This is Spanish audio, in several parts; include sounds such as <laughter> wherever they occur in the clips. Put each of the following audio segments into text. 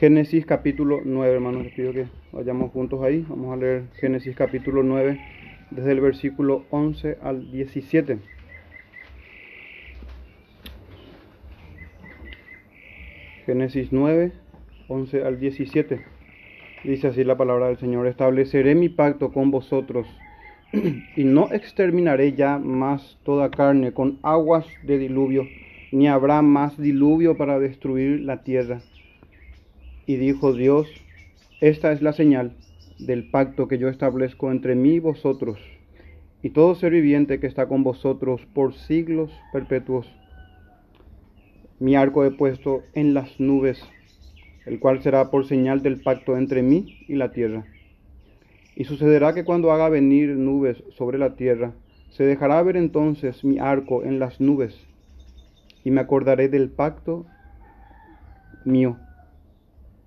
Génesis capítulo 9, hermanos, les pido que vayamos juntos ahí. Vamos a leer Génesis capítulo 9, desde el versículo 11 al 17. Génesis 9, 11 al 17. Dice así la palabra del Señor, estableceré mi pacto con vosotros <clears throat> y no exterminaré ya más toda carne con aguas de diluvio, ni habrá más diluvio para destruir la tierra. Y dijo Dios, esta es la señal del pacto que yo establezco entre mí y vosotros, y todo ser viviente que está con vosotros por siglos perpetuos. Mi arco he puesto en las nubes, el cual será por señal del pacto entre mí y la tierra. Y sucederá que cuando haga venir nubes sobre la tierra, se dejará ver entonces mi arco en las nubes, y me acordaré del pacto mío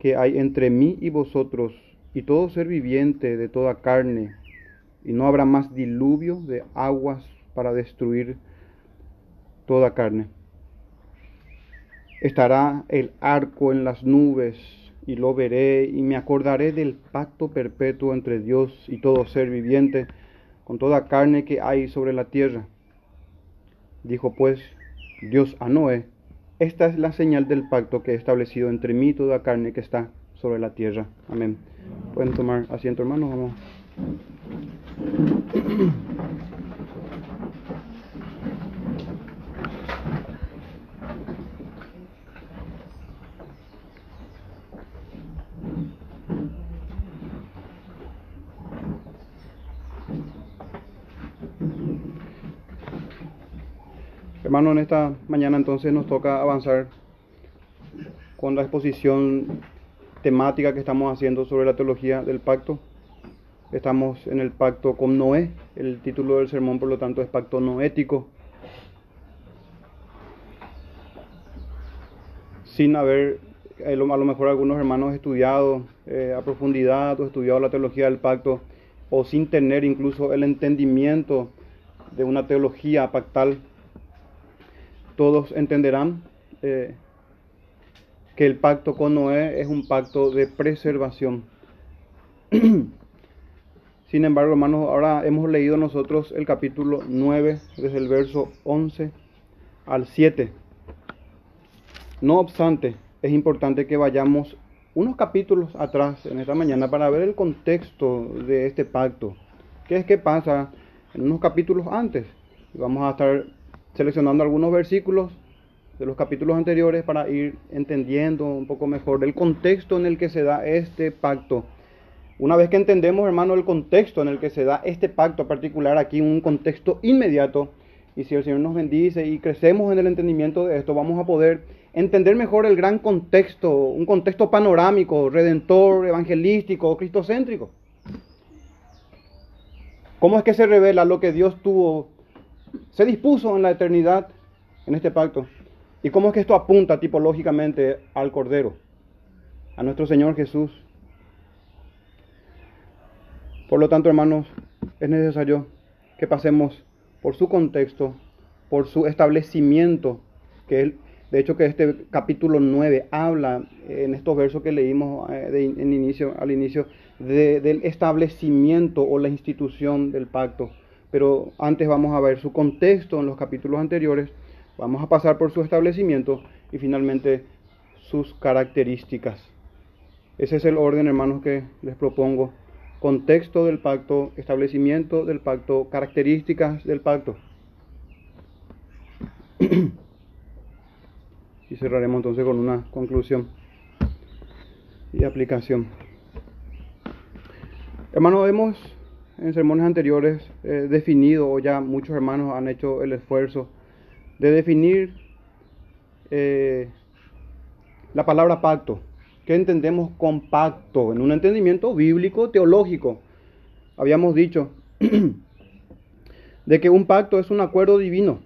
que hay entre mí y vosotros, y todo ser viviente de toda carne, y no habrá más diluvio de aguas para destruir toda carne. Estará el arco en las nubes y lo veré y me acordaré del pacto perpetuo entre Dios y todo ser viviente con toda carne que hay sobre la tierra. Dijo pues Dios a Noé, esta es la señal del pacto que he establecido entre mí y toda carne que está sobre la tierra. Amén. Pueden tomar asiento hermanos, vamos. Hermano, en esta mañana entonces nos toca avanzar con la exposición temática que estamos haciendo sobre la teología del pacto. Estamos en el pacto con Noé, el título del sermón por lo tanto es pacto noético. Sin haber a lo mejor algunos hermanos estudiado eh, a profundidad o estudiado la teología del pacto o sin tener incluso el entendimiento de una teología pactal todos entenderán eh, que el pacto con Noé es un pacto de preservación. <clears throat> Sin embargo, hermanos, ahora hemos leído nosotros el capítulo 9, desde el verso 11 al 7. No obstante, es importante que vayamos unos capítulos atrás en esta mañana para ver el contexto de este pacto. ¿Qué es que pasa en unos capítulos antes? Vamos a estar seleccionando algunos versículos de los capítulos anteriores para ir entendiendo un poco mejor el contexto en el que se da este pacto. Una vez que entendemos, hermano, el contexto en el que se da este pacto particular aquí, un contexto inmediato, y si el Señor nos bendice y crecemos en el entendimiento de esto, vamos a poder entender mejor el gran contexto, un contexto panorámico, redentor, evangelístico, cristocéntrico. ¿Cómo es que se revela lo que Dios tuvo se dispuso en la eternidad en este pacto. ¿Y cómo es que esto apunta tipológicamente al Cordero, a nuestro Señor Jesús? Por lo tanto, hermanos, es necesario que pasemos por su contexto, por su establecimiento, que de hecho que este capítulo 9 habla en estos versos que leímos eh, al inicio del establecimiento o la institución del pacto pero antes vamos a ver su contexto en los capítulos anteriores, vamos a pasar por su establecimiento y finalmente sus características. Ese es el orden, hermanos, que les propongo. Contexto del pacto, establecimiento del pacto, características del pacto. <clears throat> y cerraremos entonces con una conclusión y aplicación. Hermanos, hemos en sermones anteriores eh, definido, o ya muchos hermanos han hecho el esfuerzo de definir eh, la palabra pacto. ¿Qué entendemos con pacto? En un entendimiento bíblico, teológico. Habíamos dicho <clears throat> de que un pacto es un acuerdo divino.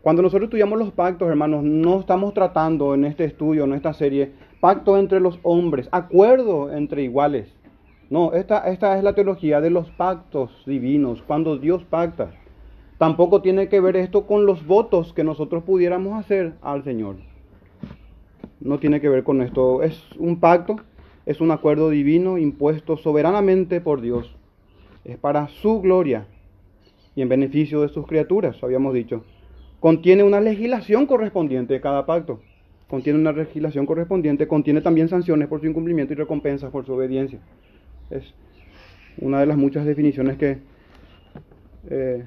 Cuando nosotros estudiamos los pactos, hermanos, no estamos tratando en este estudio, en esta serie, pacto entre los hombres, acuerdo entre iguales. No, esta, esta es la teología de los pactos divinos, cuando Dios pacta. Tampoco tiene que ver esto con los votos que nosotros pudiéramos hacer al Señor. no tiene que ver con esto. Es un pacto, es un acuerdo divino impuesto soberanamente por Dios. Es para su gloria y en beneficio de sus criaturas, habíamos dicho. Contiene una legislación correspondiente de cada pacto. Contiene una legislación correspondiente, contiene también sanciones por su incumplimiento y recompensas por su obediencia. Es una de las muchas definiciones que eh,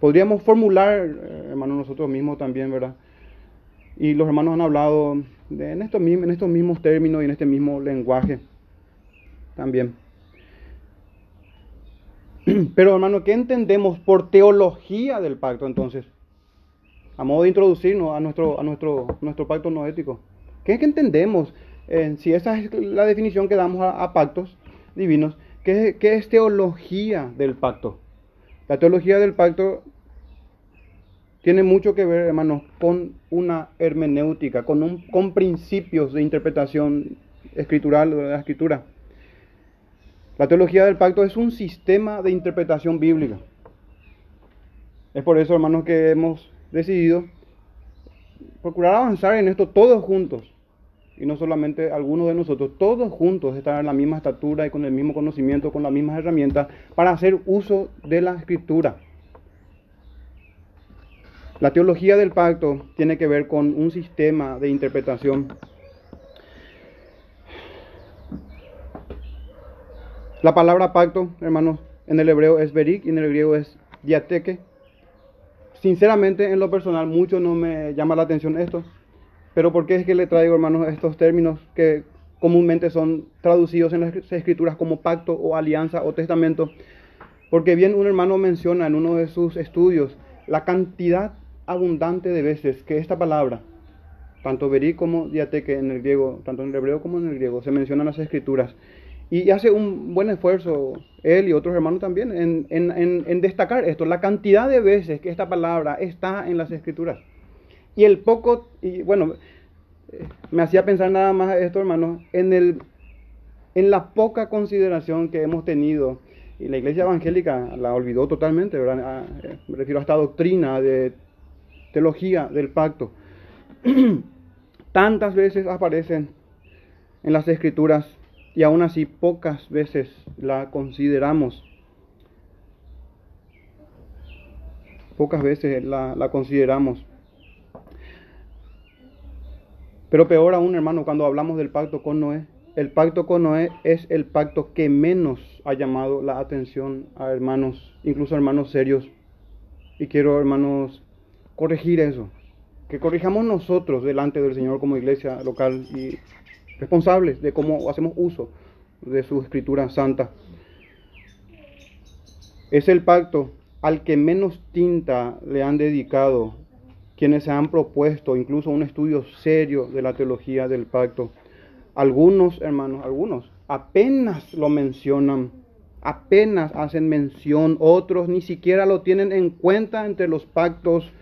podríamos formular, eh, hermanos, nosotros mismos también, ¿verdad? Y los hermanos han hablado en, estos, en estos mismos términos y en este mismo lenguaje también. <clears throat> Pero hermano, ¿qué entendemos por teología del pacto entonces? A modo de introducirnos a nuestro, a nuestro, nuestro pacto no ético. ¿Qué, que entendemos? Eh, si esa es la definición que damos a, pactos divinos, ¿qué, ¿qué, es teología del pacto? La teología del pacto tiene mucho que ver, hermanos, con una hermenéutica, con, un, con principios de interpretación escritural de la escritura. La teología del pacto es un sistema de interpretación bíblica. Es por eso, hermanos, que hemos decidido procurar avanzar en esto todos juntos. Y no solamente algunos de nosotros, todos juntos estar en la misma estatura y con el mismo conocimiento, con las mismas herramientas, para hacer uso de la escritura. La teología del pacto tiene que ver con un sistema de interpretación. La palabra pacto, hermanos, en el hebreo es berik y en el griego es diateque. Sinceramente, en lo personal, mucho no me llama la atención esto. Pero ¿por qué es que le traigo, hermanos, estos términos que comúnmente son traducidos en las escrituras como pacto o alianza o testamento? Porque bien un hermano menciona en uno de sus estudios la cantidad abundante de veces que esta palabra, tanto verí como diateque en el griego, tanto en el hebreo como en el griego, se mencionan las escrituras. Y hace un buen esfuerzo él y otros hermanos también en, en, destacar esto, la cantidad de veces que esta palabra está en las escrituras. Y el poco, y bueno, me hacía pensar nada más esto, hermanos, en, el, en la poca consideración que hemos tenido. Y la iglesia evangélica la olvidó totalmente, ¿verdad? Ah, eh, me refiero a esta doctrina de teología del pacto, <clears throat> tantas veces aparecen en las escrituras y aún así pocas veces la consideramos. Pocas veces la, la consideramos. Pero peor aún, hermano, cuando hablamos del pacto con Noé, el pacto con Noé es el pacto que menos ha llamado la atención a hermanos, incluso hermanos serios. Y quiero, hermanos, corregir eso. Que corrijamos nosotros delante del Señor como iglesia local y responsables de cómo hacemos uso de su escritura santa. Es el pacto al que menos tinta le han dedicado quienes se han propuesto incluso un estudio serio de la teología del pacto. Algunos, hermanos, algunos apenas lo mencionan, apenas hacen mención, otros ni siquiera lo tienen en cuenta entre los pactos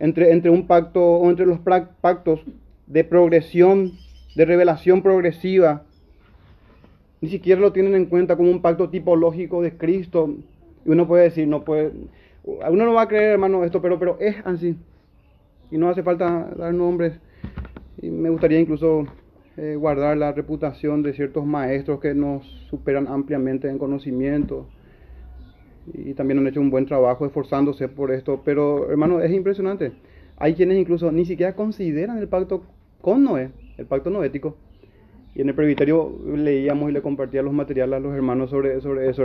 entre, entre un pacto o entre los pactos de progresión, de revelación progresiva. Ni siquiera lo tienen en cuenta como un pacto tipológico de Cristo. Y uno puede decir, no puede, uno no va a creer, hermano, esto, pero, pero es así. Y no hace falta dar nombres. Y me gustaría incluso eh, guardar la reputación de ciertos maestros que nos superan ampliamente en conocimiento y también han hecho un buen trabajo esforzándose por esto, pero hermano, es impresionante. Hay quienes incluso ni siquiera consideran el pacto con Noé, el pacto noético. Y en el presbiterio leíamos y le compartía los materiales a los hermanos sobre, sobre eso,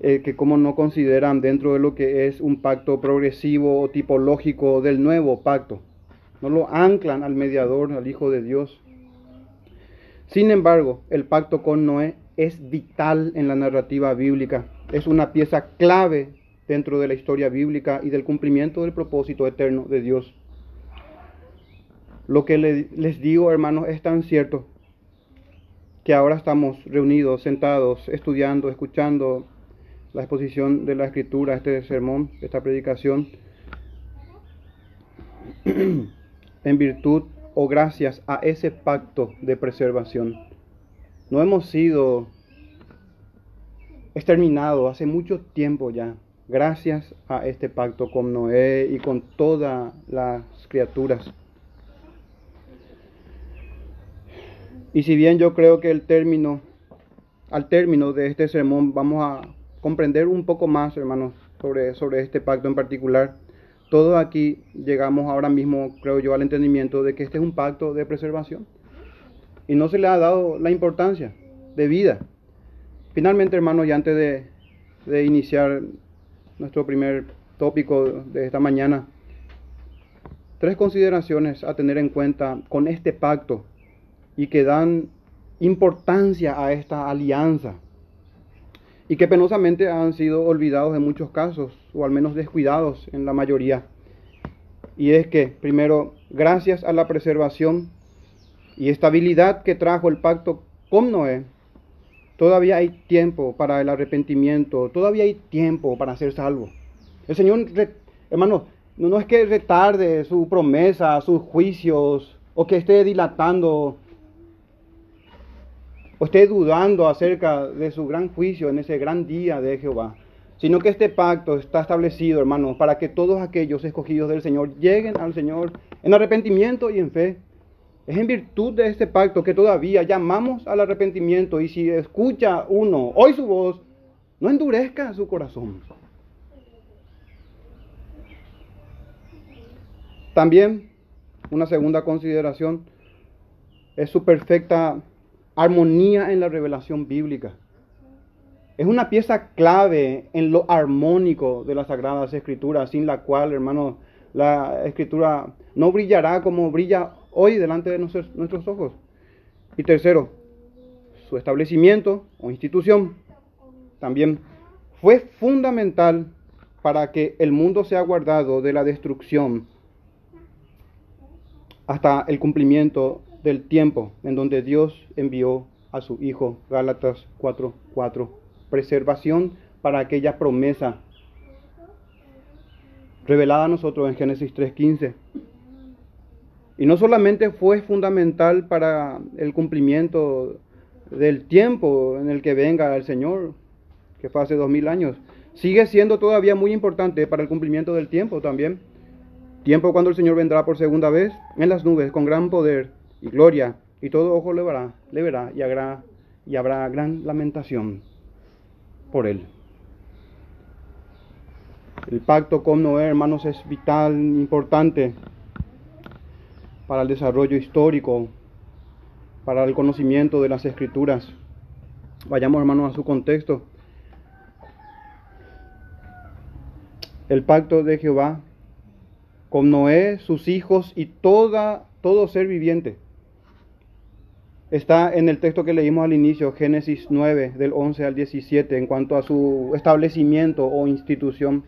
eh, que como no consideran dentro de lo que es un pacto progresivo o tipológico del nuevo pacto. No lo anclan al mediador, al Hijo de Dios. Sin embargo, el pacto con Noé es vital en la narrativa bíblica es una pieza clave dentro de la historia bíblica y del cumplimiento del propósito eterno de Dios. Lo que les digo, hermanos, es tan cierto que ahora estamos reunidos, sentados, estudiando, escuchando la exposición de la escritura, este sermón, esta predicación, <clears throat> en virtud o gracias a ese pacto de preservación. No hemos sido exterminado hace mucho tiempo ya, gracias a este pacto con Noé y con todas las criaturas. Y si bien yo creo que el término, al término de este sermón vamos a comprender un poco más, hermanos, sobre, sobre este pacto en particular, todos aquí llegamos ahora mismo, creo yo, al entendimiento de que este es un pacto de preservación. Y no se le ha dado la importancia de vida. Finalmente, hermanos, y antes de, de iniciar nuestro primer tópico de esta mañana, tres consideraciones a tener en cuenta con este pacto y que dan importancia a esta alianza y que penosamente han sido olvidados en muchos casos, o al menos descuidados en la mayoría. Y es que, primero, gracias a la preservación y estabilidad que trajo el pacto con Noé, todavía hay tiempo para el arrepentimiento, todavía hay tiempo para ser salvo. El Señor, hermano, no es que retarde su promesa, sus juicios, o que esté dilatando o esté dudando acerca de su gran juicio en ese gran día de Jehová, sino que este pacto está establecido, hermanos, para que todos aquellos escogidos del Señor lleguen al Señor en arrepentimiento y en fe. Es en virtud de este pacto que todavía llamamos al arrepentimiento y si escucha uno hoy su voz, no endurezca su corazón. También una segunda consideración es su perfecta armonía en la revelación bíblica. Es una pieza clave en lo armónico de las Sagradas Escrituras, sin la cual, hermano, la Escritura no brillará como brilla hoy delante de nuestros, ojos. Y tercero, su establecimiento o institución también fue fundamental para que el mundo sea guardado de la destrucción hasta el cumplimiento del tiempo en donde Dios envió a su Hijo. Gálatas 4:4. Preservación para aquella promesa revelada a nosotros en Génesis 3:15. Y no solamente fue fundamental para el cumplimiento del tiempo en el que venga el Señor, que fue hace dos mil años, sigue siendo todavía muy importante para el cumplimiento del tiempo también. Tiempo cuando el Señor vendrá por segunda vez en las nubes con gran poder y gloria, y todo ojo le verá, le verá y, habrá, gran lamentación por él. El pacto con Noé, hermanos, es vital, importante para el desarrollo histórico, para el conocimiento de las escrituras. Vayamos, hermanos, a su contexto. El pacto de Jehová con Noé, sus hijos y toda, todo ser viviente está en el texto que leímos al inicio, Génesis 9, del 11 al 17, en cuanto a su establecimiento o institución.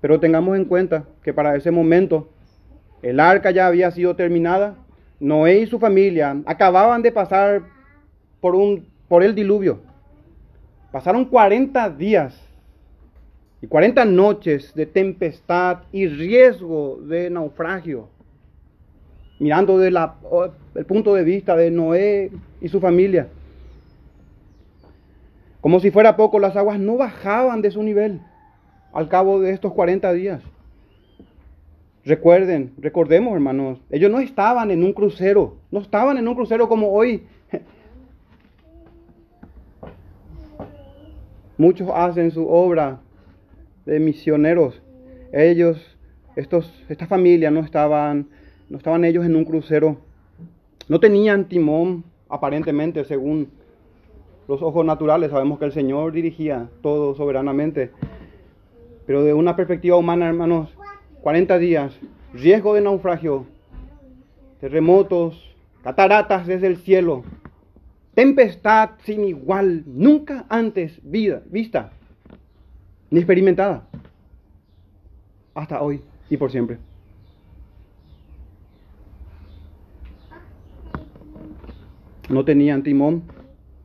Pero tengamos en cuenta que para ese momento el arca ya había sido terminada, Noé y su familia acababan de pasar por, por el diluvio. Pasaron 40 días y 40 noches de tempestad y riesgo de naufragio mirando desde el punto de vista de Noé y su familia. Como si fuera poco, las aguas no bajaban de su nivel al cabo de estos 40 días. Recuerden, recordemos hermanos, ellos no estaban en un crucero, no estaban en un crucero como hoy. <laughs> Muchos hacen su obra de misioneros. Ellos, estos, esta familia no estaban no estaban ellos en un crucero, no tenían timón aparentemente según los ojos naturales, sabemos que el Señor dirigía todo soberanamente, pero de una perspectiva humana, hermanos, 40 días, riesgo de naufragio, terremotos, cataratas desde el cielo, tempestad sin igual, nunca antes vista ni experimentada, hasta hoy y por siempre. No tenían timón,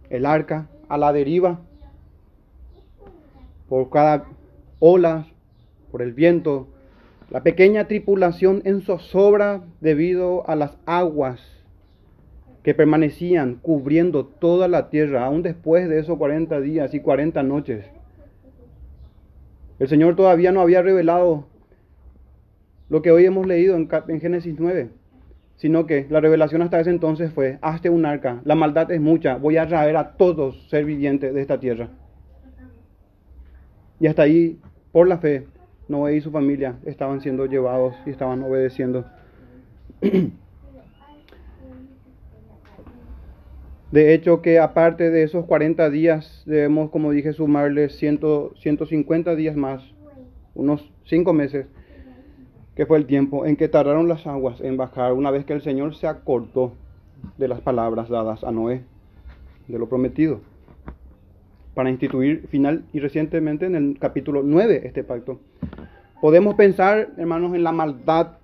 el arca a la deriva, por cada ola, por el viento, la pequeña tripulación en zozobra debido a las aguas que permanecían cubriendo toda la tierra, aún después de esos 40 días y 40 noches. El Señor todavía no había revelado lo que hoy hemos leído en, Génesis 9 sino que la revelación hasta ese entonces fue, hazte un arca, la maldad es mucha, voy a traer a todos ser vivientes de esta tierra. Y hasta ahí, por la fe, Noé y su familia estaban siendo llevados y estaban obedeciendo. <clears throat> De hecho, que aparte de esos 40 días, debemos, como dije, sumarle 100, 150 días más, unos 5 meses, que fue el tiempo en que tardaron las aguas en bajar una vez que el Señor se acordó de las palabras dadas a Noé, de lo prometido, para instituir final y recientemente en el capítulo 9 este pacto. Podemos pensar, hermanos, en la maldad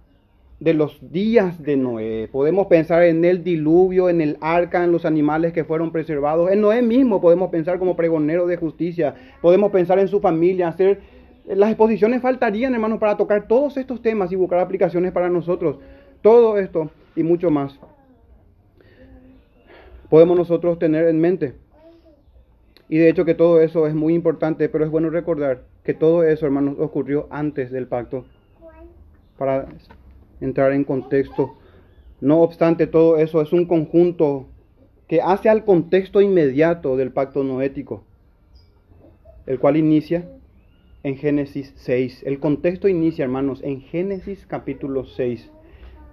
de los días de Noé. Podemos pensar en el diluvio, en el arca, en los animales que fueron preservados. En Noé mismo podemos pensar como pregonero de justicia. Podemos pensar en su familia, hacer... Las exposiciones faltarían, hermanos, para tocar todos estos temas y buscar aplicaciones para nosotros. Todo esto y mucho más. Podemos nosotros tener en mente. Y de hecho que todo eso es muy importante, pero es bueno recordar que todo eso, hermanos, ocurrió antes del pacto. Para entrar en contexto. No obstante, todo eso es un conjunto que hace al contexto inmediato del pacto noético, el cual inicia en Génesis 6. El contexto inicia, hermanos, en Génesis capítulo 6.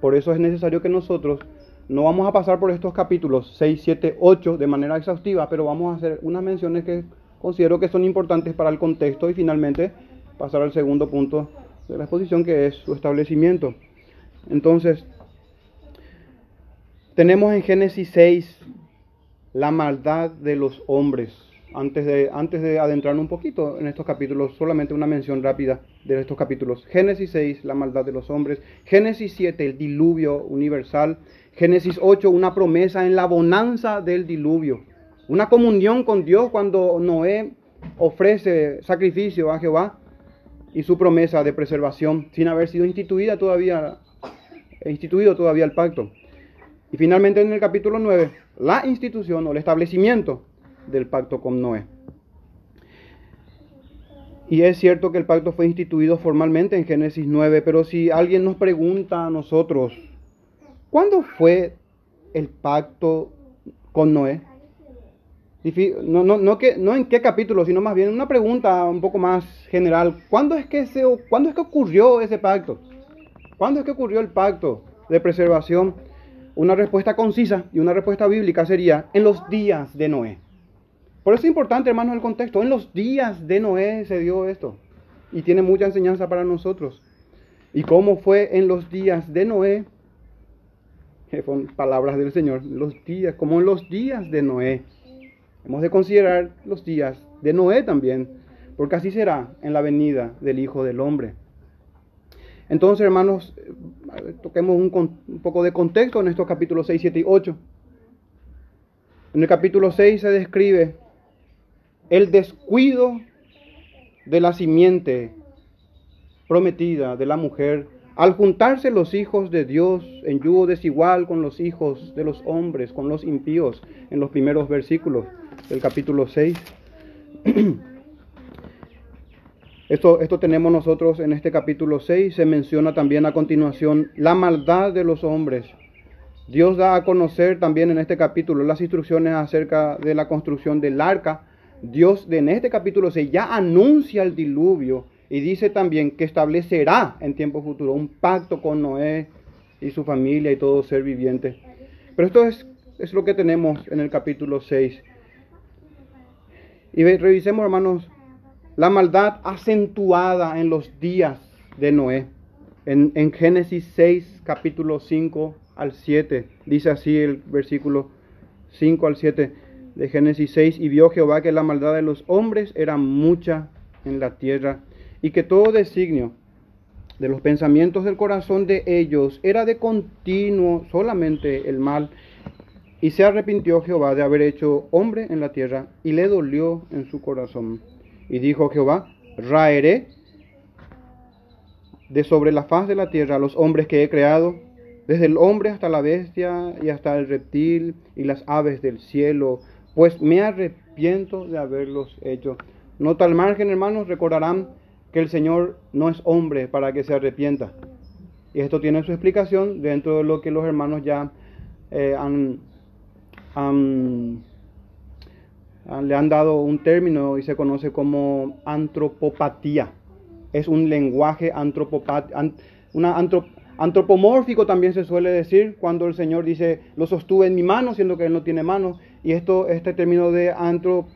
Por eso es necesario que nosotros no vamos a pasar por estos capítulos 6, 7, 8 de manera exhaustiva, pero vamos a hacer unas menciones que considero que son importantes para el contexto y finalmente pasar al segundo punto de la exposición que es su establecimiento. Entonces, tenemos en Génesis 6 la maldad de los hombres. Antes de, antes de adentrarnos un poquito en estos capítulos, solamente una mención rápida de estos capítulos. Génesis 6, la maldad de los hombres. Génesis 7, el diluvio universal. Génesis 8, una promesa en la bonanza del diluvio. Una comunión con Dios cuando Noé ofrece sacrificio a Jehová y su promesa de preservación sin haber sido instituida todavía instituido todavía el pacto. Y finalmente en el capítulo 9, la institución o el establecimiento del pacto con Noé. Y es cierto que el pacto fue instituido formalmente en Génesis 9, pero si alguien nos pregunta a nosotros, ¿cuándo fue el pacto con Noé? No, no, no, que, no en qué capítulo, sino más bien una pregunta un poco más general. ¿Cuándo es que, se, ¿cuándo es que ocurrió ese pacto? ¿Cuándo es que ocurrió el pacto de preservación? Una respuesta concisa y una respuesta bíblica sería en los días de Noé. Por eso es importante, hermanos, el contexto. En los días de Noé se dio esto. Y tiene mucha enseñanza para nosotros. ¿Y cómo fue en los días de Noé? Que son palabras del Señor. Los días, como en los días de Noé. Hemos de considerar los días de Noé también. Porque así será en la venida del Hijo del Hombre. Entonces, hermanos, toquemos un, poco de contexto en estos capítulos 6, 7 y 8. En el capítulo 6 se describe el descuido de la simiente prometida de la mujer al juntarse los hijos de Dios en yugo desigual con los hijos de los hombres, con los impíos, en los primeros versículos del capítulo 6. <clears throat> Esto, esto tenemos nosotros en este capítulo 6. Se menciona también a continuación la maldad de los hombres. Dios da a conocer también en este capítulo las instrucciones acerca de la construcción del arca. Dios en este capítulo 6 ya anuncia el diluvio y dice también que establecerá en tiempo futuro un pacto con Noé y su familia y todo ser viviente. Pero esto es, es lo que tenemos en el capítulo 6. Y revisemos, hermanos, la maldad acentuada en los días de Noé. En, Génesis 6, capítulo 5 al 7, dice así el versículo 5 al 7 de Génesis 6, y vio Jehová que la maldad de los hombres era mucha en la tierra, y que todo designio de los pensamientos del corazón de ellos era de continuo solamente el mal. Y se arrepintió Jehová de haber hecho hombre en la tierra, y le dolió en su corazón. Y dijo Jehová, raeré de sobre la faz de la tierra a los hombres que he creado, desde el hombre hasta la bestia y hasta el reptil y las aves del cielo, pues me arrepiento de haberlos hecho. No tal margen, hermanos, recordarán que el Señor no es hombre para que se arrepienta. Y esto tiene su explicación dentro de lo que los hermanos ya eh, han, le han dado un término y se conoce como antropopatía. Es un lenguaje una antropomórfico también se suele decir cuando el Señor dice, lo sostuve en mi mano, siendo que Él no tiene mano. Y esto, este término de antro,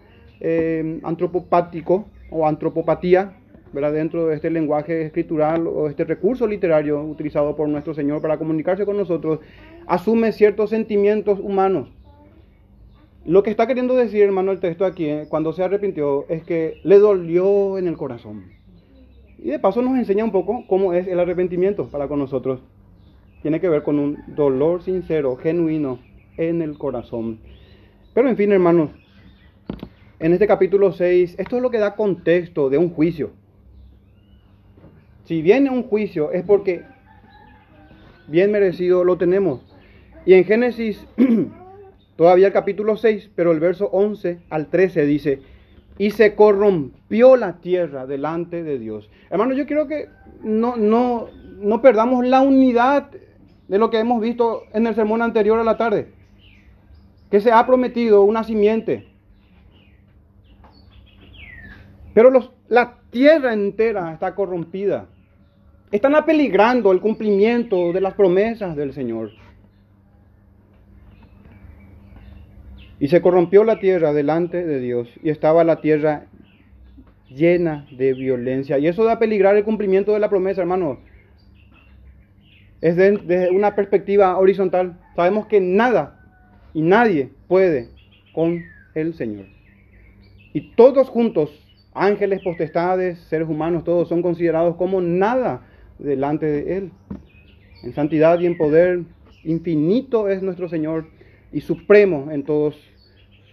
eh, antropopático o antropopatía, ¿verdad? dentro de este lenguaje escritural o este recurso literario utilizado por nuestro Señor para comunicarse con nosotros, asume ciertos sentimientos humanos. Lo que está queriendo decir, hermano, el texto aquí, eh, cuando se arrepintió, es que le dolió en el corazón. Y de paso nos enseña un poco cómo es el arrepentimiento para con nosotros. Tiene que ver con un dolor sincero, genuino, en el corazón. Pero en fin, hermanos, en este capítulo 6, esto es lo que da contexto de un juicio. Si viene un juicio es porque bien merecido lo tenemos. Y en Génesis, <clears throat> todavía el capítulo 6, pero el verso 11 al 13 dice, y se corrompió la tierra delante de Dios. Hermano, yo quiero que no, no, no perdamos la unidad de lo que hemos visto en el sermón anterior a la tarde. Que se ha prometido una simiente pero la tierra entera está corrompida. Están apeligrando el cumplimiento de las promesas del Señor. Y se corrompió la tierra delante de Dios y estaba la tierra llena de violencia. Y eso da peligrar el cumplimiento de la promesa, hermano. Es desde una perspectiva horizontal. Sabemos que nada y nadie puede con el Señor. Y todos juntos ángeles, potestades, seres humanos, todos son considerados como nada delante de Él. En santidad y en poder infinito es nuestro Señor y supremo en, todos,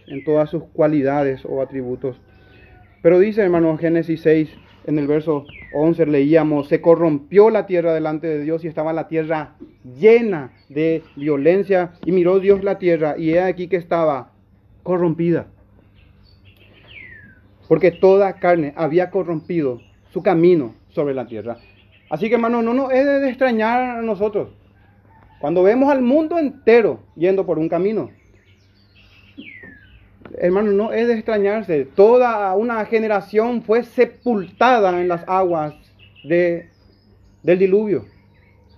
en todas sus cualidades o atributos. Pero dice, hermano, Génesis 6, en el verso 11 leíamos, se corrompió la tierra delante de Dios y estaba la tierra llena de violencia y miró Dios la tierra y he aquí que estaba corrompida porque toda carne había corrompido su camino sobre la tierra. Así que hermano, no nos es de extrañar a nosotros cuando vemos al mundo entero yendo por un camino. Hermano, no es de extrañarse. Toda una generación fue sepultada en las aguas de, del diluvio.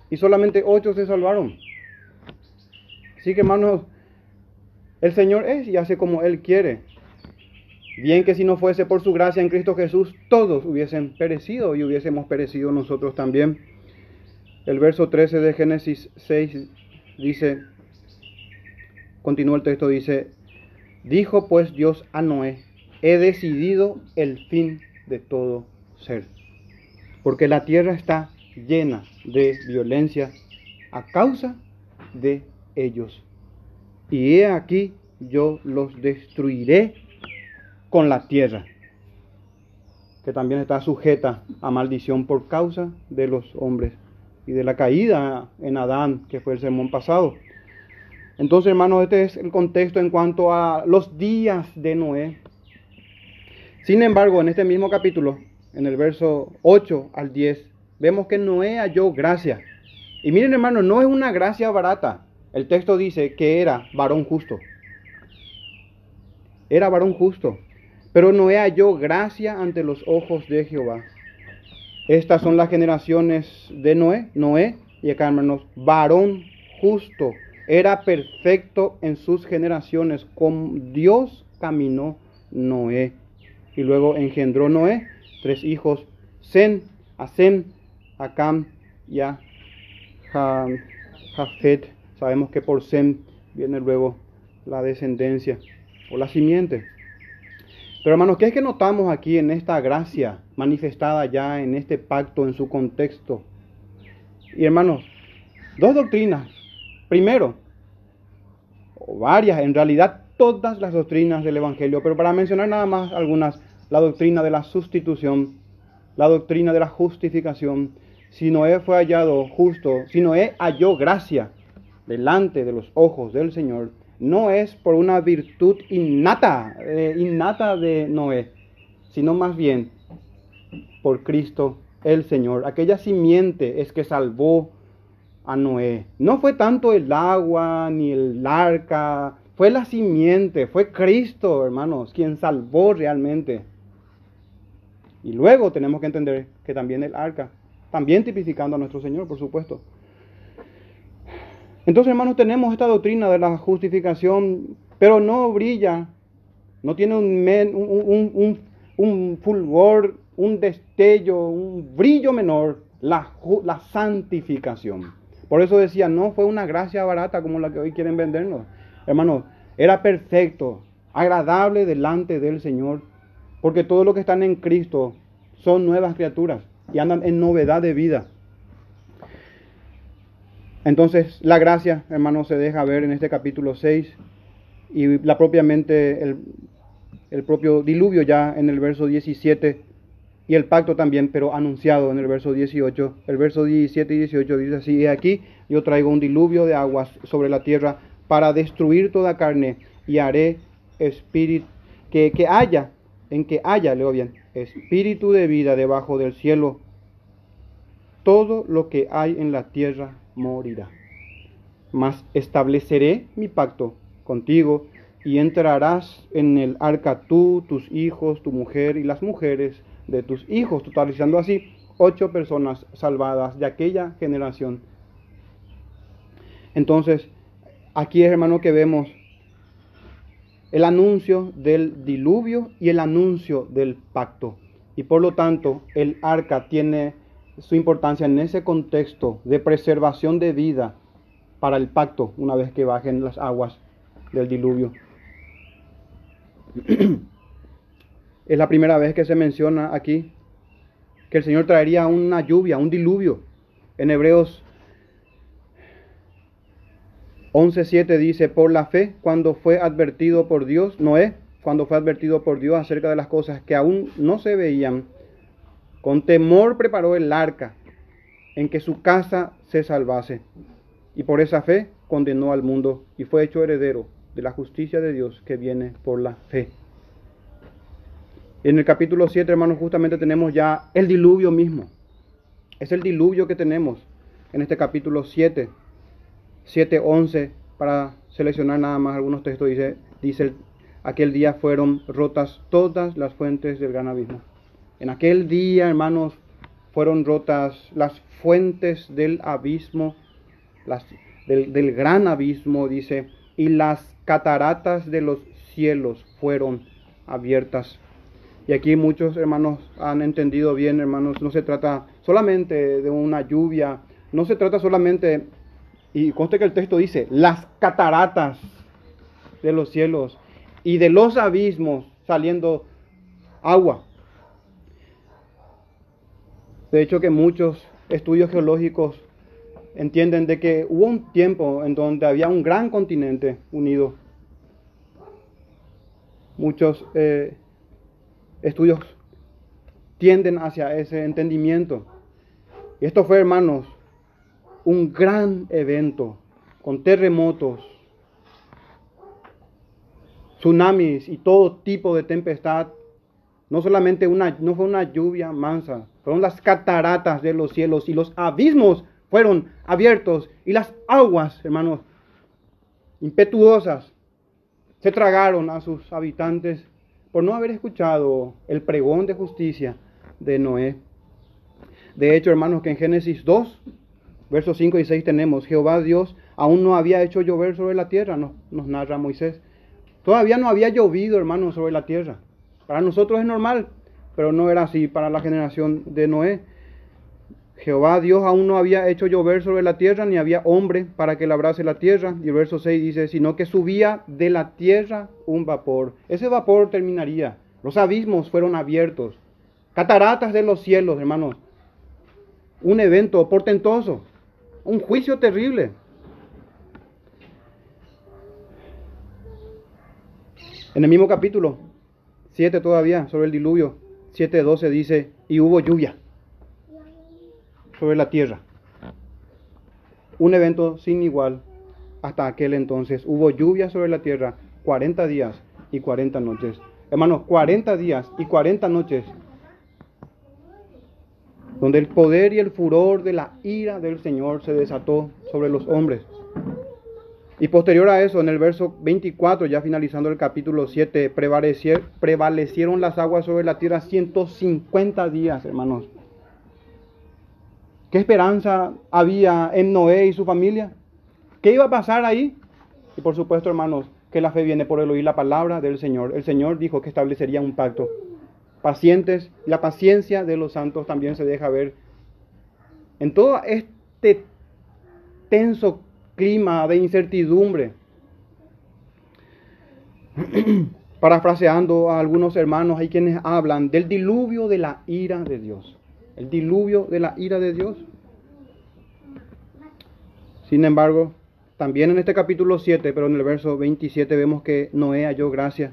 Y solamente ocho se salvaron. Así que hermanos, el Señor es y hace como Él quiere. Bien que si no fuese por su gracia en Cristo Jesús, todos hubiesen perecido y hubiésemos perecido nosotros también. El verso 13 de Génesis 6 dice, continúa el texto, dice, dijo pues Dios a Noé, he decidido el fin de todo ser, porque la tierra está llena de violencia a causa de ellos. Y he aquí, yo los destruiré con la tierra, que también está sujeta a maldición por causa de los hombres y de la caída en Adán, que fue el sermón pasado. Entonces, hermanos, este es el contexto en cuanto a los días de Noé. Sin embargo, en este mismo capítulo, en el verso 8 al 10, vemos que Noé halló gracia. Y miren, hermanos, no es una gracia barata. El texto dice que era varón justo. Era varón justo. Pero Noé halló gracia ante los ojos de Jehová. Estas son las generaciones de Noé. Noé, y acá hermanos, varón justo. Era perfecto en sus generaciones. Con Dios caminó Noé. Y luego engendró Noé tres hijos. Sen, Asem, Acam y a Jafet. Sabemos que por Sem viene luego la descendencia o la simiente. Pero hermanos, ¿qué es que notamos aquí en esta gracia manifestada ya en este pacto, en su contexto? Y hermanos, dos doctrinas. Primero, o varias, en realidad todas las doctrinas del Evangelio, pero para mencionar nada más algunas, la doctrina de la sustitución, la doctrina de la justificación. Si Noé fue hallado justo, si Noé halló gracia delante de los ojos del Señor, no es por una virtud innata, eh, innata de Noé, sino más bien por Cristo el Señor. Aquella simiente es que salvó a Noé. No fue tanto el agua ni el arca, fue la simiente, fue Cristo, hermanos, quien salvó realmente. Y luego tenemos que entender que también el arca, también tipificando a nuestro Señor, por supuesto. Entonces, hermanos, tenemos esta doctrina de la justificación, pero no brilla, no tiene un, fulgor, un destello, un brillo menor, la, la santificación. Por eso decía, no fue una gracia barata como la que hoy quieren vendernos. Hermanos, era perfecto, agradable delante del Señor, porque todos los que están en Cristo son nuevas criaturas y andan en novedad de vida. Entonces, la gracia, hermanos, se deja ver en este capítulo 6 y la propiamente el, el propio diluvio ya en el verso 17 y el pacto también, pero anunciado en el verso 18. El verso 17 y 18 dice así, y aquí yo traigo un diluvio de aguas sobre la tierra para destruir toda carne y haré espíritu que, que haya, en que haya, leo bien, espíritu de vida debajo del cielo. Todo lo que hay en la tierra morirá. Mas estableceré mi pacto contigo y entrarás en el arca tú, tus hijos, tu mujer y las mujeres de tus hijos, totalizando así ocho personas salvadas de aquella generación. Entonces, aquí es hermano que vemos el anuncio del diluvio y el anuncio del pacto. Y por lo tanto, el arca tiene su importancia en ese contexto de preservación de vida para el pacto una vez que bajen las aguas del diluvio. <clears throat> Es la primera vez que se menciona aquí que el Señor traería una lluvia, un diluvio. En Hebreos 11.7 dice, por la fe, cuando fue advertido por Dios, Noé, cuando fue advertido por Dios acerca de las cosas que aún no se veían, con temor preparó el arca en que su casa se salvase. Y por esa fe condenó al mundo y fue hecho heredero de la justicia de Dios que viene por la fe. En el capítulo 7, hermanos, justamente tenemos ya el diluvio mismo. Es el diluvio que tenemos en este capítulo 7, 7, 11, para seleccionar nada más algunos textos, dice, dice, aquel día fueron rotas todas las fuentes del gran abismo. En aquel día, hermanos, fueron rotas las fuentes del abismo, del gran abismo, dice, y las cataratas de los cielos fueron abiertas y aquí muchos hermanos han entendido bien, hermanos, no se trata solamente de una lluvia, no se trata solamente, y conste que el texto dice, las cataratas de los cielos y de los abismos saliendo agua. De hecho que muchos estudios geológicos entienden de que hubo un tiempo en donde había un gran continente unido. Muchos eh, estudios tienden hacia ese entendimiento. Y esto fue, hermanos, un gran evento con terremotos, tsunamis y todo tipo de tempestad. No solamente una, no fue una lluvia mansa, fueron las cataratas de los cielos y los abismos fueron abiertos y las aguas, hermanos, impetuosas, se tragaron a sus habitantes por no haber escuchado el pregón de justicia de Noé. De hecho, hermanos, que en Génesis 2, versos 5 y 6 tenemos, Jehová Dios aún no había hecho llover sobre la tierra, nos, nos narra Moisés. Todavía no había llovido, hermanos, sobre la tierra. Para nosotros es normal, pero no era así para la generación de Noé. Jehová Dios aún no había hecho llover sobre la tierra, ni había hombre para que labrase la tierra. Y el verso 6 dice, sino que subía de la tierra un vapor. Ese vapor terminaría. Los abismos fueron abiertos. Cataratas de los cielos, hermanos. Un evento portentoso. Un juicio terrible. En el mismo capítulo 7 todavía, sobre el diluvio, 7.12 dice, y hubo lluvia sobre la tierra. Un evento sin igual hasta aquel entonces. Hubo lluvia sobre la tierra 40 días y 40 noches. Hermanos, 40 días y 40 noches donde el poder y el furor de la ira del Señor se desató sobre los hombres. Y posterior a eso, en el verso 24, ya finalizando el capítulo 7, prevalecieron las aguas sobre la tierra 150 días, hermanos. ¿Qué esperanza había en Noé y su familia? ¿Qué iba a pasar ahí? Y por supuesto, hermanos, que la fe viene por el oír la palabra del Señor. El Señor dijo que establecería un pacto. Pacientes, la paciencia de los santos también se deja ver en todo este tenso clima de incertidumbre. <clears throat> Parafraseando a algunos hermanos, hay quienes hablan del diluvio de la ira de Dios. El diluvio de la ira de Dios. Sin embargo, también en este capítulo 7, pero en el verso 27 vemos que Noé halló gracia.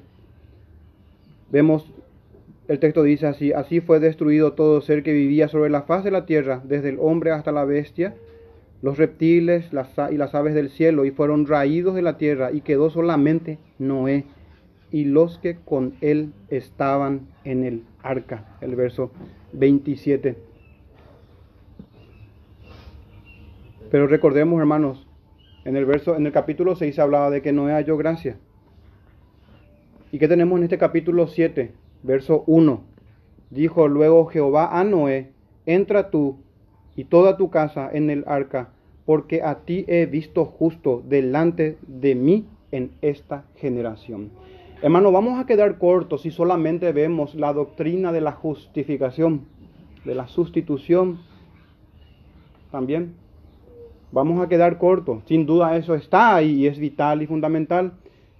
Vemos, el texto dice así, así fue destruido todo ser que vivía sobre la faz de la tierra, desde el hombre hasta la bestia, los reptiles y las aves del cielo, y fueron raídos de la tierra, y quedó solamente Noé y los que con él estaban en el arca. El verso 27. Pero recordemos, hermanos, en el verso, en el capítulo 6 se hablaba de que Noé halló gracia. ¿Y qué tenemos en este capítulo 7? Verso 1. Dijo luego Jehová a Noé, entra tú y toda tu casa en el arca, porque a ti he visto justo delante de mí en esta generación. Hermano, vamos a quedar cortos si solamente vemos la doctrina de la justificación, de la sustitución también. Vamos a quedar cortos. Sin duda eso está ahí y es vital y fundamental.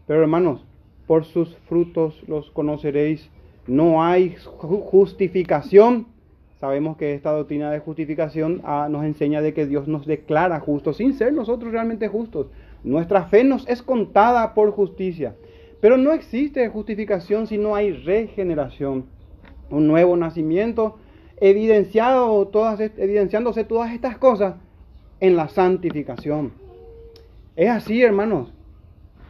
Pero hermanos, por sus frutos los conoceréis. No hay justificación Sabemos que esta doctrina de justificación ah, nos enseña de que Dios nos declara justos sin ser nosotros realmente justos. Nuestra fe nos es contada por justicia. Pero no existe justificación si no hay regeneración, un nuevo nacimiento, evidenciado todas, evidenciándose todas estas cosas en la santificación. Es así, hermanos,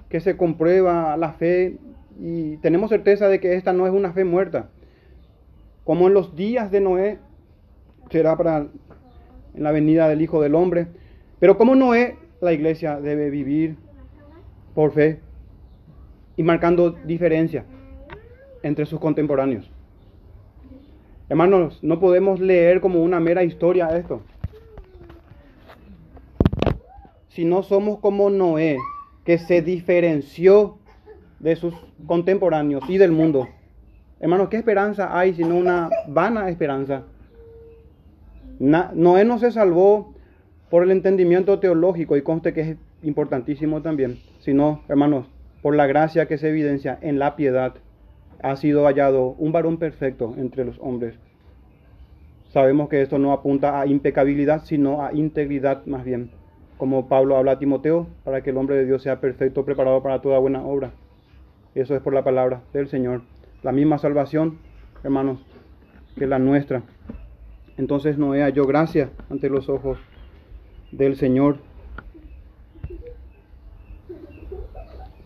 que se comprueba la fe y tenemos certeza de que esta no es una fe muerta como en los días de Noé, será para la venida del Hijo del Hombre. Pero como Noé, la iglesia debe vivir por fe y marcando diferencia entre sus contemporáneos. Hermanos, no podemos leer como una mera historia esto. Si no somos como Noé, que se diferenció de sus contemporáneos y del mundo. Hermanos, ¿qué esperanza hay sino una vana esperanza? Noé no se salvó por el entendimiento teológico, y conste que es importantísimo también, sino, hermanos, por la gracia que se evidencia en la piedad, ha sido hallado un varón perfecto entre los hombres. Sabemos que esto no apunta a impecabilidad, sino a integridad más bien, como Pablo habla a Timoteo, para que el hombre de Dios sea perfecto, preparado para toda buena obra. Eso es por la palabra del Señor la misma salvación, hermanos, que la nuestra. Entonces Noé halló gracia ante los ojos del Señor.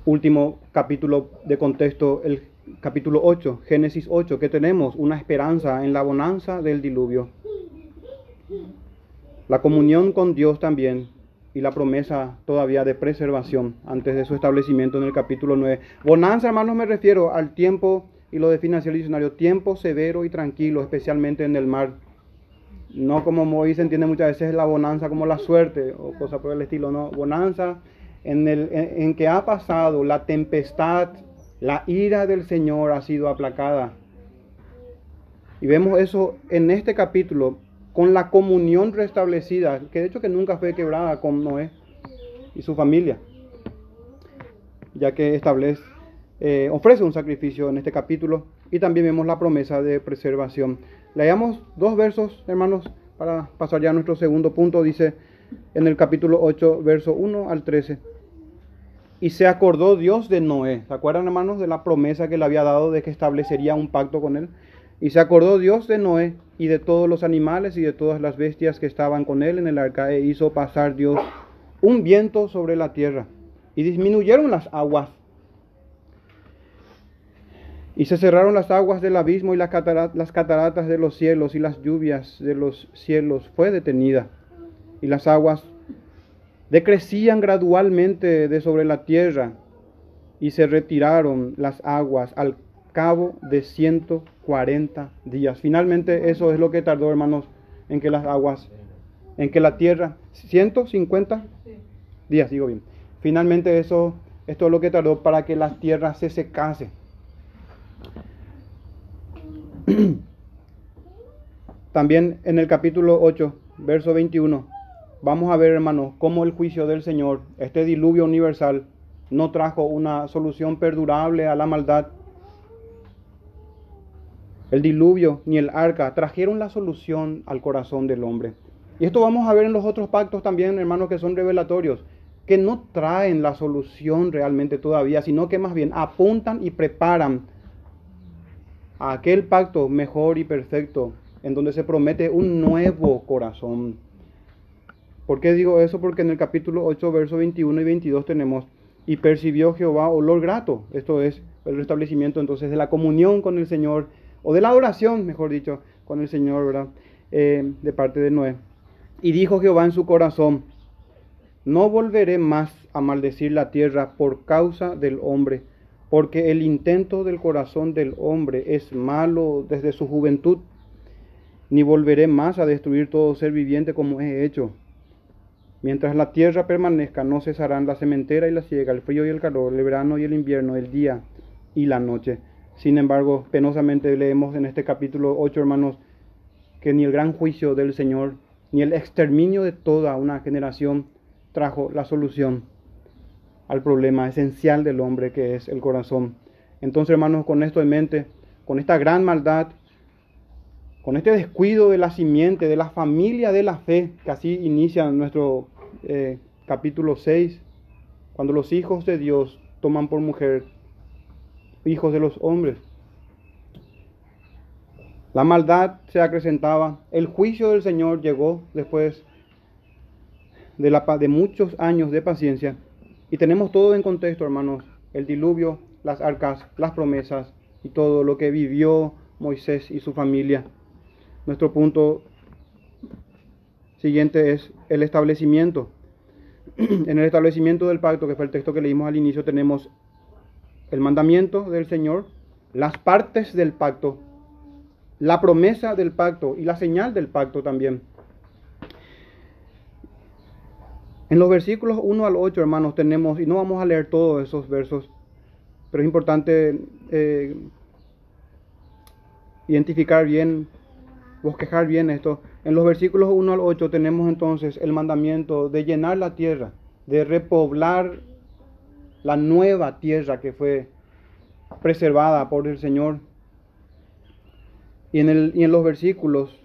Último capítulo de contexto, el capítulo 8, Génesis 8, que tenemos una esperanza en la bonanza del diluvio. La comunión con Dios también y la promesa todavía de preservación antes de su establecimiento en el capítulo 9. Bonanza, hermanos, me refiero al tiempo y lo define así el diccionario, tiempo severo y tranquilo, especialmente en el mar. No como Moisés entiende muchas veces la bonanza como la suerte o cosa por el estilo, no, bonanza en, el, en, que ha pasado la tempestad, la ira del Señor ha sido aplacada. Y vemos eso en este capítulo con la comunión restablecida, que de hecho que nunca fue quebrada con Noé y su familia, ya que establece eh, ofrece un sacrificio en este capítulo y también vemos la promesa de preservación. Leamos dos versos, hermanos, para pasar ya a nuestro segundo punto. Dice en el capítulo 8, verso 1 al 13. Y se acordó Dios de Noé. ¿Se acuerdan, hermanos, de la promesa que le había dado de que establecería un pacto con él? Y se acordó Dios de Noé y de todos los animales y de todas las bestias que estaban con él en el arca e hizo pasar Dios un viento sobre la tierra y disminuyeron las aguas Y se cerraron las aguas del abismo y las cataratas de los cielos y las lluvias de los cielos fue detenida. Y las aguas decrecían gradualmente de sobre la tierra y se retiraron las aguas al cabo de 140 días. Finalmente eso es lo que tardó, hermanos, en que las aguas, en que la tierra, 150 días, digo bien. Finalmente eso, esto es lo que tardó para que la tierra se secase. <clears throat> También en el capítulo 8, verso 21, vamos a ver, hermanos, cómo el juicio del Señor, este diluvio universal, no trajo una solución perdurable a la maldad. El diluvio ni el arca trajeron la solución al corazón del hombre. Y esto vamos a ver en los otros pactos también, hermanos, que son revelatorios, que no traen la solución realmente todavía, sino que más bien apuntan y preparan aquel pacto mejor y perfecto, en donde se promete un nuevo corazón. ¿Por qué digo eso? Porque en el capítulo 8, versos 21 y 22 tenemos, y percibió Jehová olor grato, esto es el restablecimiento entonces de la comunión con el Señor, o de la adoración, mejor dicho, con el Señor. Eh, de parte de Noé. Y dijo Jehová en su corazón, no volveré más a maldecir la tierra por causa del hombre, porque el intento del corazón del hombre es malo desde su juventud, ni volveré más a destruir todo ser viviente como he hecho. Mientras la tierra permanezca, no cesarán la sementera y la siega, el frío y el calor, el verano y el invierno, el día y la noche. Sin embargo, penosamente leemos en este capítulo 8, hermanos, que ni el gran juicio del Señor, ni el exterminio de toda una generación trajo la solución al problema esencial del hombre que es el corazón. Entonces, hermanos, con esto en mente, con esta gran maldad, con este descuido de la simiente, de la familia de la fe, que así inicia nuestro eh, capítulo 6, cuando los hijos de Dios toman por mujer hijos de los hombres. La maldad se acrecentaba, el juicio del Señor llegó después de, la, de muchos años de paciencia y tenemos todo en contexto, hermanos, el diluvio, las arcas, las promesas y todo lo que vivió Moisés y su familia. Nuestro punto siguiente es el establecimiento. <clears throat> En el establecimiento del pacto, que fue el texto que leímos al inicio, tenemos el mandamiento del Señor, las partes del pacto, la promesa del pacto y la señal del pacto también. En los versículos 1 al 8, hermanos, tenemos, y no vamos a leer todos esos versos, pero es importante eh, identificar bien, bosquejar bien esto. En los versículos 1 al 8 tenemos entonces el mandamiento de llenar la tierra, de repoblar la nueva tierra que fue preservada por el Señor. Y en, el, y en los versículos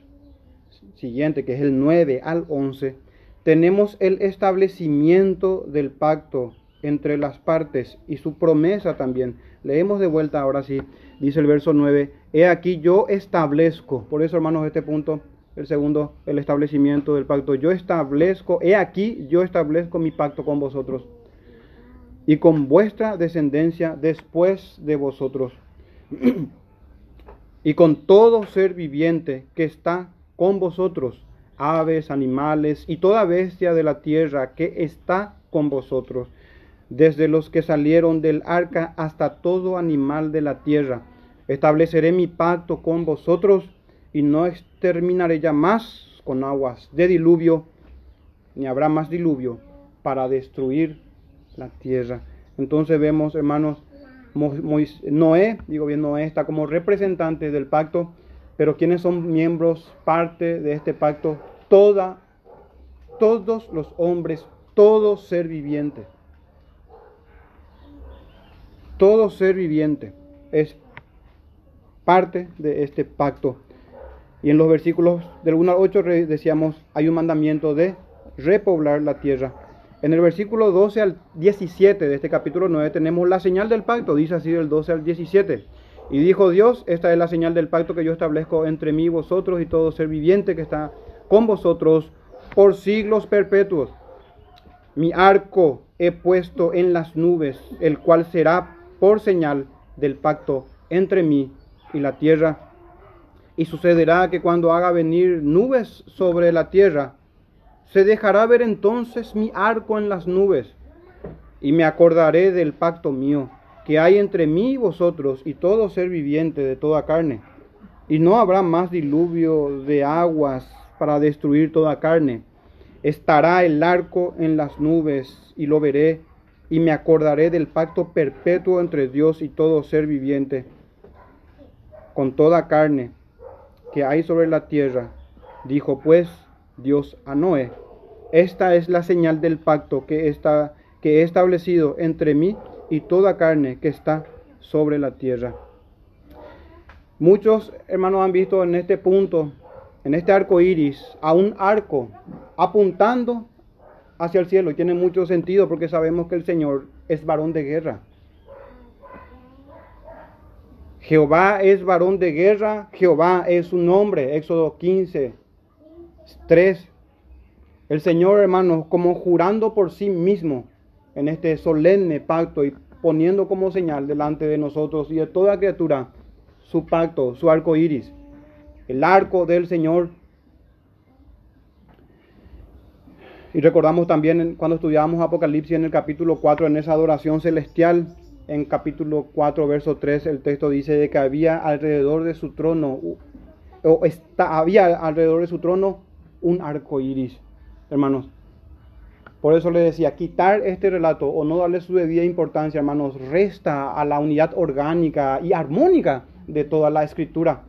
siguientes, que es el 9 al 11, tenemos el establecimiento del pacto entre las partes y su promesa también. Leemos de vuelta ahora sí, dice el verso 9, he aquí yo establezco, por eso hermanos este punto, el segundo, el establecimiento del pacto, yo establezco, he aquí yo establezco mi pacto con vosotros y con vuestra descendencia después de vosotros <clears throat> y con todo ser viviente que está con vosotros aves, animales y toda bestia de la tierra que está con vosotros, desde los que salieron del arca hasta todo animal de la tierra. Estableceré mi pacto con vosotros y no exterminaré ya más con aguas de diluvio, ni habrá más diluvio para destruir la tierra. Entonces vemos, hermanos, Noé, digo bien, Noé está como representante del pacto pero ¿quiénes son miembros, parte de este pacto? Toda, todos los hombres, todo ser viviente. Todo ser viviente es parte de este pacto. Y en los versículos del 1 al 8 decíamos, hay un mandamiento de repoblar la tierra. En el versículo 12 al 17 de este capítulo 9 tenemos la señal del pacto, dice así del 12 al 17. Y dijo Dios, esta es la señal del pacto que yo establezco entre mí, vosotros y todo ser viviente que está con vosotros por siglos perpetuos. Mi arco he puesto en las nubes, el cual será por señal del pacto entre mí y la tierra. Y sucederá que cuando haga venir nubes sobre la tierra, se dejará ver entonces mi arco en las nubes, y me acordaré del pacto mío que hay entre mí y vosotros y todo ser viviente de toda carne. Y no habrá más diluvio de aguas para destruir toda carne. Estará el arco en las nubes y lo veré y me acordaré del pacto perpetuo entre Dios y todo ser viviente, con toda carne que hay sobre la tierra. Dijo pues Dios a Noé, esta es la señal del pacto que, está, que he establecido entre mí y toda carne que está sobre la tierra. Muchos hermanos han visto en este punto, en este arco iris, a un arco apuntando hacia el cielo. Y tiene mucho sentido porque sabemos que el Señor es varón de guerra. Jehová es varón de guerra, Jehová es su nombre. Éxodo 15, 3. El Señor, hermanos, como jurando por sí mismo en este solemne pacto y poniendo como señal delante de nosotros y de toda criatura su pacto, su arco iris, el arco del Señor. Y recordamos también cuando estudiamos Apocalipsis en el capítulo 4, en esa adoración celestial, en capítulo 4, verso 3, el texto dice de que había alrededor de su trono, o está, había alrededor de su trono un arco iris, hermanos. Por eso le decía, quitar este relato o no darle su debida importancia, hermanos, resta a la unidad orgánica y armónica de toda la escritura.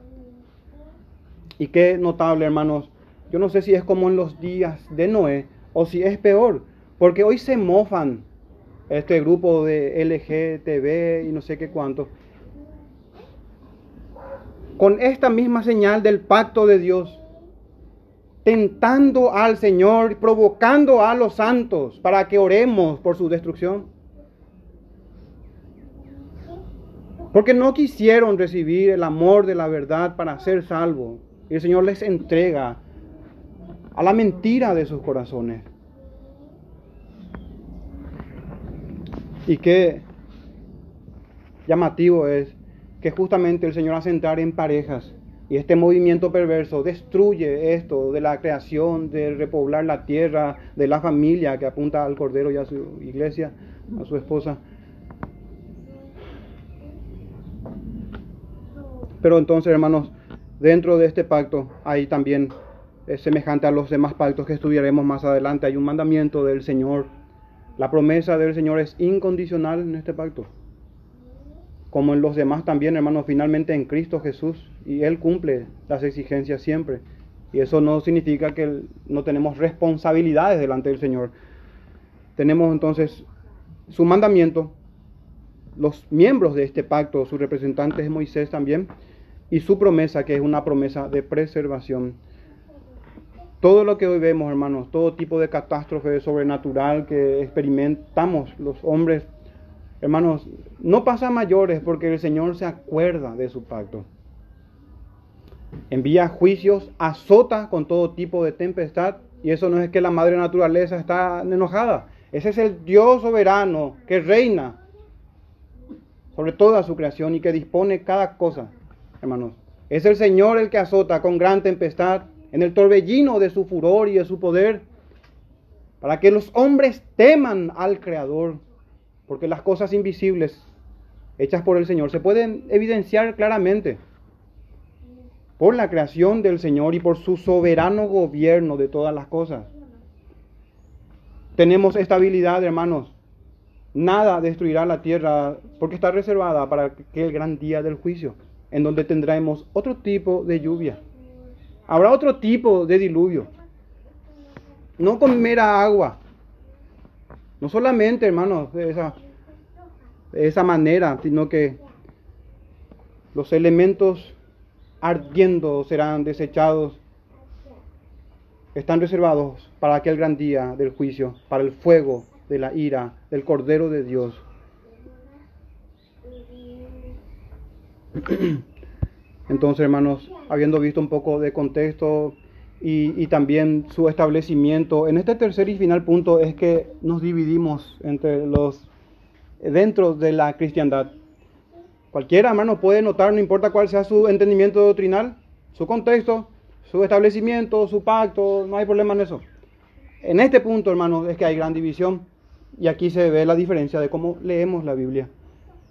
Y qué notable, hermanos. Yo no sé si es como en los días de Noé o si es peor, porque hoy se mofan este grupo de LGTB y no sé qué cuánto. Con esta misma señal del pacto de Dios, tentando al Señor, provocando a los santos para que oremos por su destrucción. Porque no quisieron recibir el amor de la verdad para ser salvos. Y el Señor les entrega a la mentira de sus corazones. Y qué llamativo es que justamente el Señor hace entrar en parejas y este movimiento perverso destruye esto de la creación, de repoblar la tierra, de la familia que apunta al Cordero y a su iglesia, a su esposa. Pero entonces, hermanos, dentro de este pacto hay también, es semejante a los demás pactos que estudiaremos más adelante, hay un mandamiento del Señor. La promesa del Señor es incondicional en este pacto como en los demás también, hermanos, finalmente en Cristo Jesús, y Él cumple las exigencias siempre. Y eso no significa que no tenemos responsabilidades delante del Señor. Tenemos entonces su mandamiento, los miembros de este pacto, su representante es Moisés también, y su promesa, que es una promesa de preservación. Todo lo que hoy vemos, hermanos, todo tipo de catástrofe sobrenatural que experimentamos los hombres Hermanos, no pasa mayores porque el Señor se acuerda de su pacto. Envía juicios, azota con todo tipo de tempestad. Y eso no es que la madre naturaleza está enojada. Ese es el Dios soberano que reina sobre toda su creación y que dispone cada cosa, hermanos. Es el Señor el que azota con gran tempestad en el torbellino de su furor y de su poder, para que los hombres teman al Creador porque las cosas invisibles hechas por el Señor se pueden evidenciar claramente por la creación del Señor y por su soberano gobierno de todas las cosas. Tenemos estabilidad, hermanos. Nada destruirá la tierra porque está reservada para aquel gran día del juicio, en donde tendremos otro tipo de lluvia. Habrá otro tipo de diluvio. No con mera agua, no solamente, hermanos, de esa, de esa manera, sino que los elementos ardiendo serán desechados, están reservados para aquel gran día del juicio, para el fuego de la ira del Cordero de Dios. <clears throat> Entonces, hermanos, habiendo visto un poco de contexto, y, también su establecimiento. En este tercer y final punto es que nos dividimos entre los dentro de la cristiandad. Cualquiera, hermano, puede notar, no importa cuál sea su entendimiento doctrinal, su contexto, su establecimiento, su pacto, no hay problema en eso. En este punto, hermano, es que hay gran división y aquí se ve la diferencia de cómo leemos la Biblia,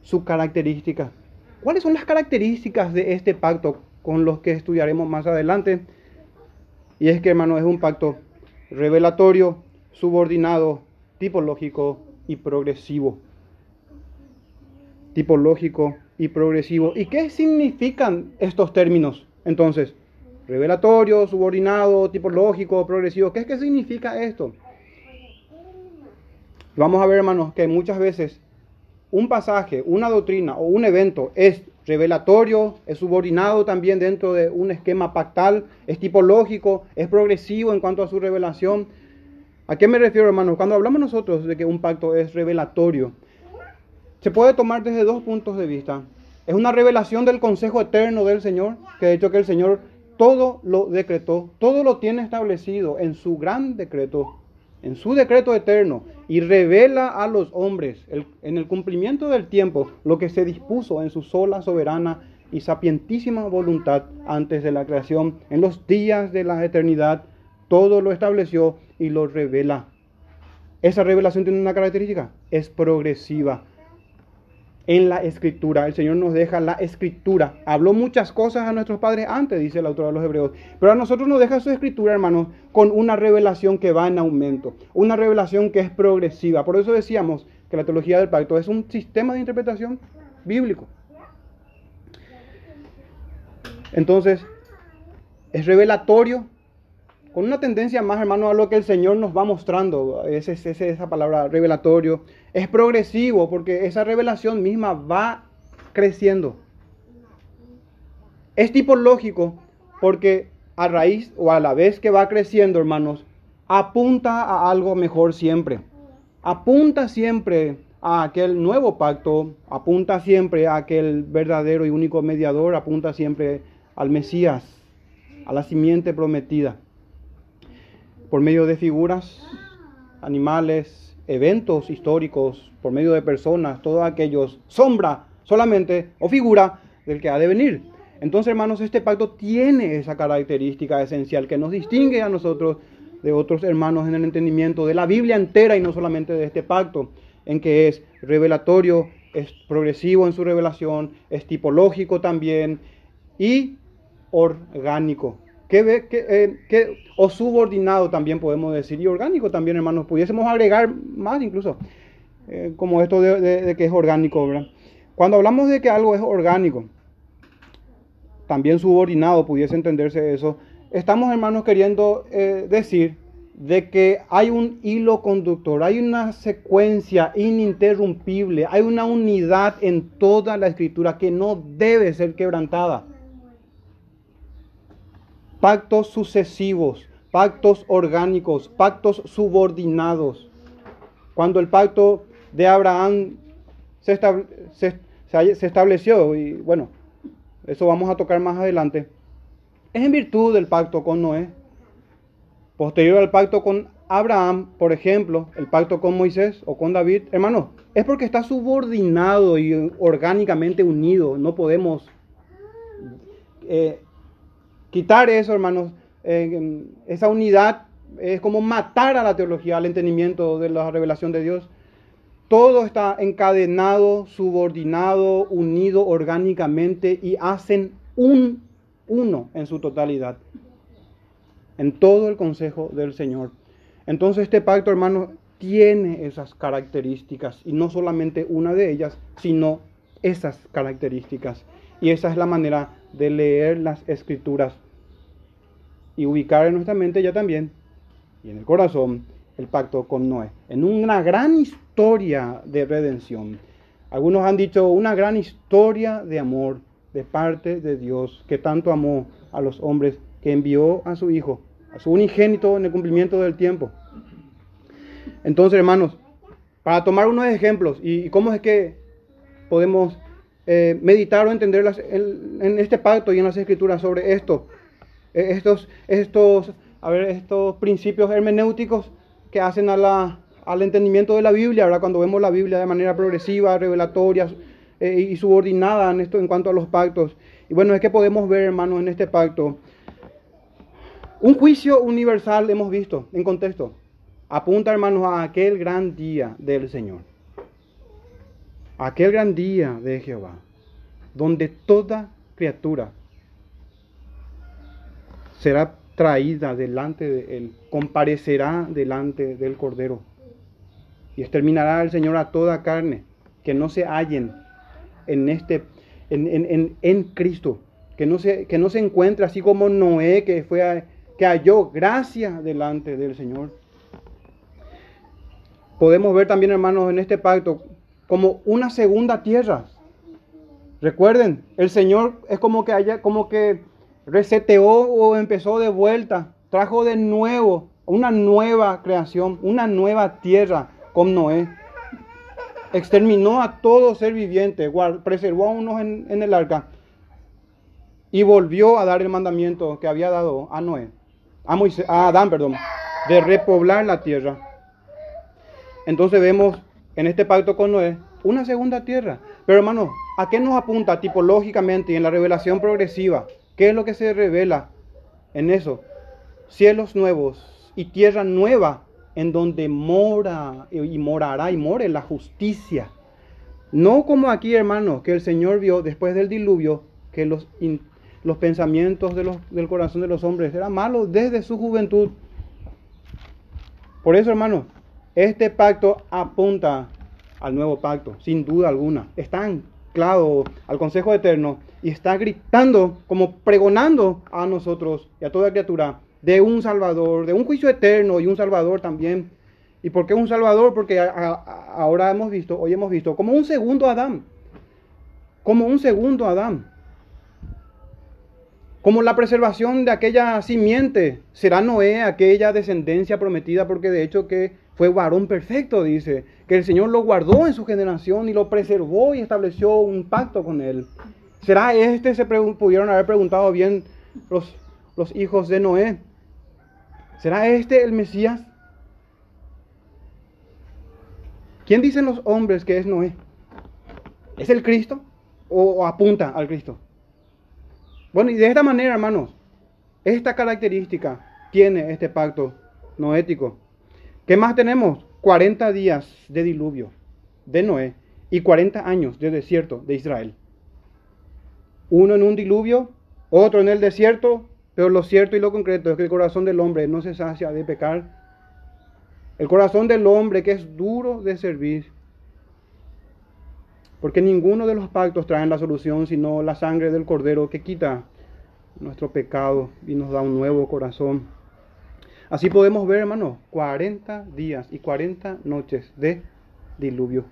su característica. ¿Cuáles son las características de este pacto con los que estudiaremos más adelante? Y es que, hermano, es un pacto revelatorio, subordinado, tipológico y progresivo. Tipológico y progresivo. ¿Y qué significan estos términos? Entonces, revelatorio, subordinado, tipológico, progresivo. ¿Qué es que significa esto? Vamos a ver, hermanos, que muchas veces un pasaje, una doctrina o un evento es revelatorio, es subordinado también dentro de un esquema pactal, es tipológico, es progresivo en cuanto a su revelación. ¿A qué me refiero, hermanos? Cuando hablamos nosotros de que un pacto es revelatorio, se puede tomar desde dos puntos de vista. Es una revelación del consejo eterno del Señor, que de hecho que el Señor todo lo decretó, todo lo tiene establecido en su gran decreto, en su decreto eterno, y revela a los hombres en el cumplimiento del tiempo lo que se dispuso en su sola, soberana y sapientísima voluntad antes de la creación, en los días de la eternidad, todo lo estableció y lo revela. Esa revelación tiene una característica, es progresiva. En la escritura, el Señor nos deja la escritura. Habló muchas cosas a nuestros padres antes, dice el autor de los Hebreos. Pero a nosotros nos deja su escritura, hermanos, con una revelación que va en aumento. Una revelación que es progresiva. Por eso decíamos que la teología del pacto es un sistema de interpretación bíblico. Entonces, es revelatorio, con una tendencia más, hermano, a lo que el Señor nos va mostrando. Esa es esa palabra revelatorio. Es progresivo porque esa revelación misma va creciendo. Es tipológico porque a raíz o a la vez que va creciendo, hermanos, apunta a algo mejor siempre. Apunta siempre a aquel nuevo pacto, apunta siempre a aquel verdadero y único mediador, apunta siempre al Mesías, a la simiente prometida por medio de figuras, animales, eventos históricos, por medio de personas, todos aquellos, sombra solamente o figura del que ha de venir. Entonces, hermanos, este pacto tiene esa característica esencial que nos distingue a nosotros de otros hermanos en el entendimiento de la Biblia entera y no solamente de este pacto, en que es revelatorio, es progresivo en su revelación, es tipológico también y orgánico. Que, eh, o subordinado también podemos decir, y orgánico también, hermanos, pudiésemos agregar más incluso, eh, como esto de, que es orgánico, ¿verdad? Cuando hablamos de que algo es orgánico, también subordinado, pudiese entenderse eso, estamos, hermanos, queriendo eh, decir de que hay un hilo conductor, hay una secuencia ininterrumpible, hay una unidad en toda la escritura que no debe ser quebrantada pactos sucesivos, pactos orgánicos, pactos subordinados. Cuando el pacto de Abraham se, estableció, y bueno, eso vamos a tocar más adelante, es en virtud del pacto con Noé. Posterior al pacto con Abraham, por ejemplo, el pacto con Moisés o con David, hermano, es porque está subordinado y orgánicamente unido. No podemos eh, Quitar eso, hermanos, esa unidad es como matar a la teología, al entendimiento de la revelación de Dios. Todo está encadenado, subordinado, unido orgánicamente y hacen un uno en su totalidad. En todo el consejo del Señor. Entonces este pacto, hermanos, tiene esas características y no solamente una de ellas, sino esas características. Y esa es la manera de leer las escrituras y ubicar en nuestra mente ya también y en el corazón el pacto con Noé. En una gran historia de redención. Algunos han dicho una gran historia de amor de parte de Dios que tanto amó a los hombres que envió a su Hijo, a su unigénito en el cumplimiento del tiempo. Entonces, hermanos, para tomar unos ejemplos y, cómo es que podemos eh, meditar o entender en este pacto y en las escrituras sobre esto, estos, estos, ver, estos principios hermenéuticos que hacen a al entendimiento de la Biblia, ahora cuando vemos la Biblia de manera progresiva, revelatoria, eh, y subordinada en esto en cuanto a los pactos. Y bueno, es que podemos ver, hermanos, en este pacto un juicio universal hemos visto en contexto. Apunta, hermanos, a aquel gran día del Señor. Aquel gran día de Jehová, donde toda criatura será traída delante de él, comparecerá delante del Cordero. Y exterminará el Señor a toda carne que no se hallen en este en, en, Cristo, que no, se, que no se encuentre así como Noé, que, fue que halló gracia delante del Señor. Podemos ver también, hermanos, en este pacto como una segunda tierra. Recuerden, el Señor es como que haya, como que reseteó o empezó de vuelta, trajo de nuevo una nueva creación, una nueva tierra con Noé. Exterminó a todo ser viviente, preservó a unos en, el arca y volvió a dar el mandamiento que había dado a Noé, a, Moisés, a Adán, perdón, de repoblar la tierra. Entonces vemos en este pacto con Noé una segunda tierra. Pero hermano, ¿a qué nos apunta tipológicamente y en la revelación progresiva? ¿Qué es lo que se revela en eso? Cielos nuevos y tierra nueva en donde mora y morará y more la justicia. No como aquí, hermano, que el Señor vio después del diluvio que los, los pensamientos del corazón de los hombres eran malos desde su juventud. Por eso, hermano, este pacto apunta al nuevo pacto, sin duda alguna. Está al Consejo Eterno y está gritando, como pregonando a nosotros y a toda criatura de un Salvador, de un juicio eterno y un Salvador también. ¿Y por qué un Salvador? Porque ahora hemos visto, hoy hemos visto, como un segundo Adán. Como un segundo Adán. Como la preservación de aquella simiente. Será Noé aquella descendencia prometida porque de hecho que fue varón perfecto, dice. Que el Señor lo guardó en su generación y lo preservó y estableció un pacto con él. ¿Será este? Se pudieron haber preguntado bien los, los hijos de Noé. ¿Será este el Mesías? ¿Quién dicen los hombres que es Noé? ¿Es el Cristo o, apunta al Cristo? Bueno, y de esta manera, hermanos, esta característica tiene este pacto noético. ¿Qué más tenemos? 40 días de diluvio de Noé y 40 años de desierto de Israel. Uno en un diluvio, otro en el desierto, pero lo cierto y lo concreto es que el corazón del hombre no se sacia de pecar. El corazón del hombre que es duro de servir. Porque ninguno de los pactos traen la solución sino la sangre del cordero que quita nuestro pecado y nos da un nuevo corazón. Así podemos ver, hermano, 40 días y 40 noches de diluvio.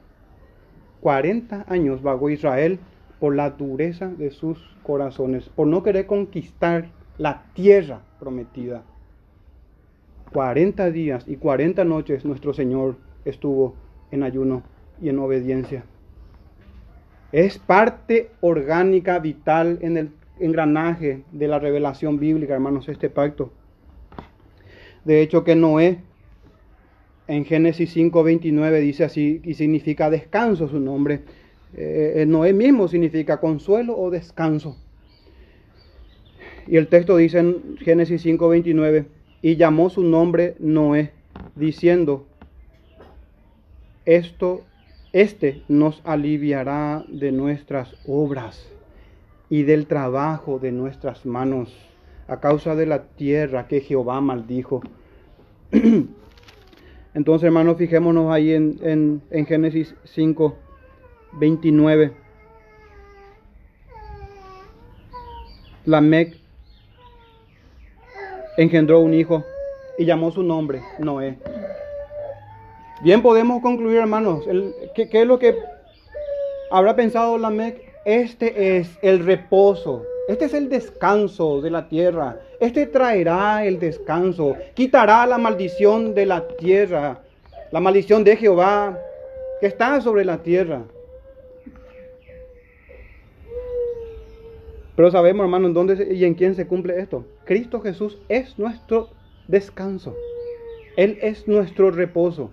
40 años vagó Israel por la dureza de sus corazones, por no querer conquistar la tierra prometida. 40 días y 40 noches nuestro Señor estuvo en ayuno y en obediencia. Es parte orgánica, vital en el engranaje de la revelación bíblica, hermanos, este pacto. De hecho que Noé en Génesis 5:29 dice así y significa descanso su nombre. Eh, eh, Noé mismo significa consuelo o descanso. Y el texto dice en Génesis 5:29, y llamó su nombre Noé, diciendo, esto, este nos aliviará de nuestras obras y del trabajo de nuestras manos, a causa de la tierra que Jehová maldijo. <clears throat> Entonces, hermanos, fijémonos ahí en, en, Génesis 5, 29. Lamec engendró un hijo y llamó su nombre Noé. Bien podemos concluir, hermanos, ¿qué, es lo que habrá pensado Lamec? Este es el reposo, este es el descanso de la tierra, este traerá el descanso, quitará la maldición de la tierra, la maldición de Jehová que está sobre la tierra. Pero sabemos, hermano, en dónde y en quién se cumple esto. Cristo Jesús es nuestro descanso. Él es nuestro reposo.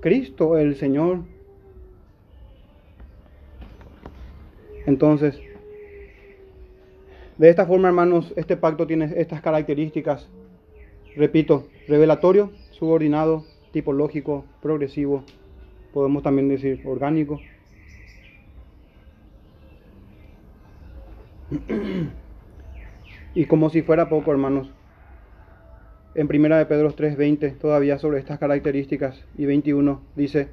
Cristo, el Señor, Entonces, de esta forma, hermanos, este pacto tiene estas características. Repito, revelatorio, subordinado, tipológico, progresivo, podemos también decir orgánico. Y como si fuera poco, hermanos, en primera de Pedro 3:20, todavía sobre estas características, y 21, dice,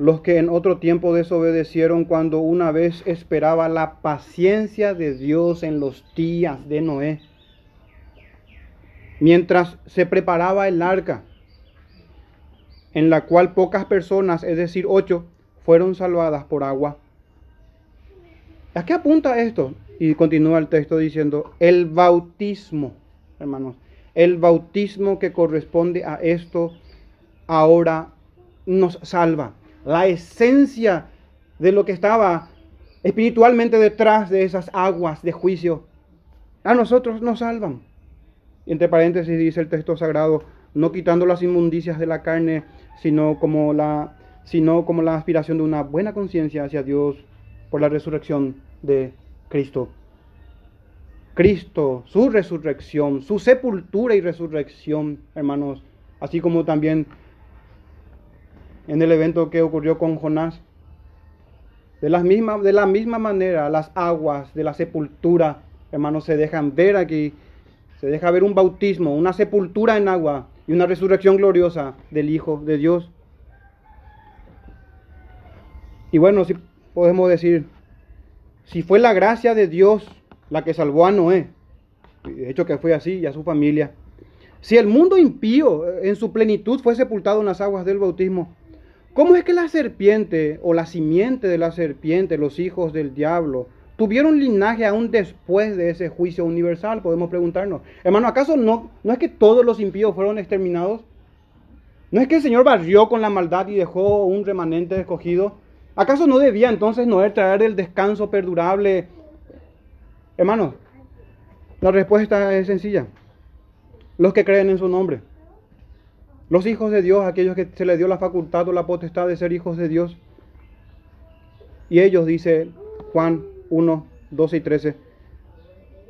los que en otro tiempo desobedecieron cuando una vez esperaba la paciencia de Dios en los días de Noé, mientras se preparaba el arca, en la cual pocas personas, es decir, ocho, fueron salvadas por agua. ¿A qué apunta esto? Y continúa el texto diciendo, el bautismo, hermanos, el bautismo que corresponde a esto ahora nos salva la esencia de lo que estaba espiritualmente detrás de esas aguas de juicio, a nosotros nos salvan. Entre paréntesis dice el texto sagrado, no quitando las inmundicias de la carne, sino como la, sino como la aspiración de una buena conciencia hacia Dios por la resurrección de Cristo. Cristo, su resurrección, su sepultura y resurrección, hermanos, así como también en el evento que ocurrió con Jonás. De la misma, de la misma manera, las aguas de la sepultura, hermanos, se dejan ver aquí. Se deja ver un bautismo, una sepultura en agua y una resurrección gloriosa del Hijo de Dios. Y bueno, si podemos decir, si fue la gracia de Dios la que salvó a Noé, de hecho que fue así y a su familia, si el mundo impío en su plenitud fue sepultado en las aguas del bautismo, ¿Cómo es que la serpiente o la simiente de la serpiente, los hijos del diablo, tuvieron linaje aún después de ese juicio universal? Podemos preguntarnos. Hermano, ¿acaso no, no es que todos los impíos fueron exterminados? ¿No es que el Señor barrió con la maldad y dejó un remanente escogido? ¿Acaso no debía entonces Noé traer el descanso perdurable? Hermano, la respuesta es sencilla. Los que creen en su nombre. Los hijos de Dios, aquellos que se les dio la facultad o la potestad de ser hijos de Dios. Y ellos, dice Juan 1, 12 y 13,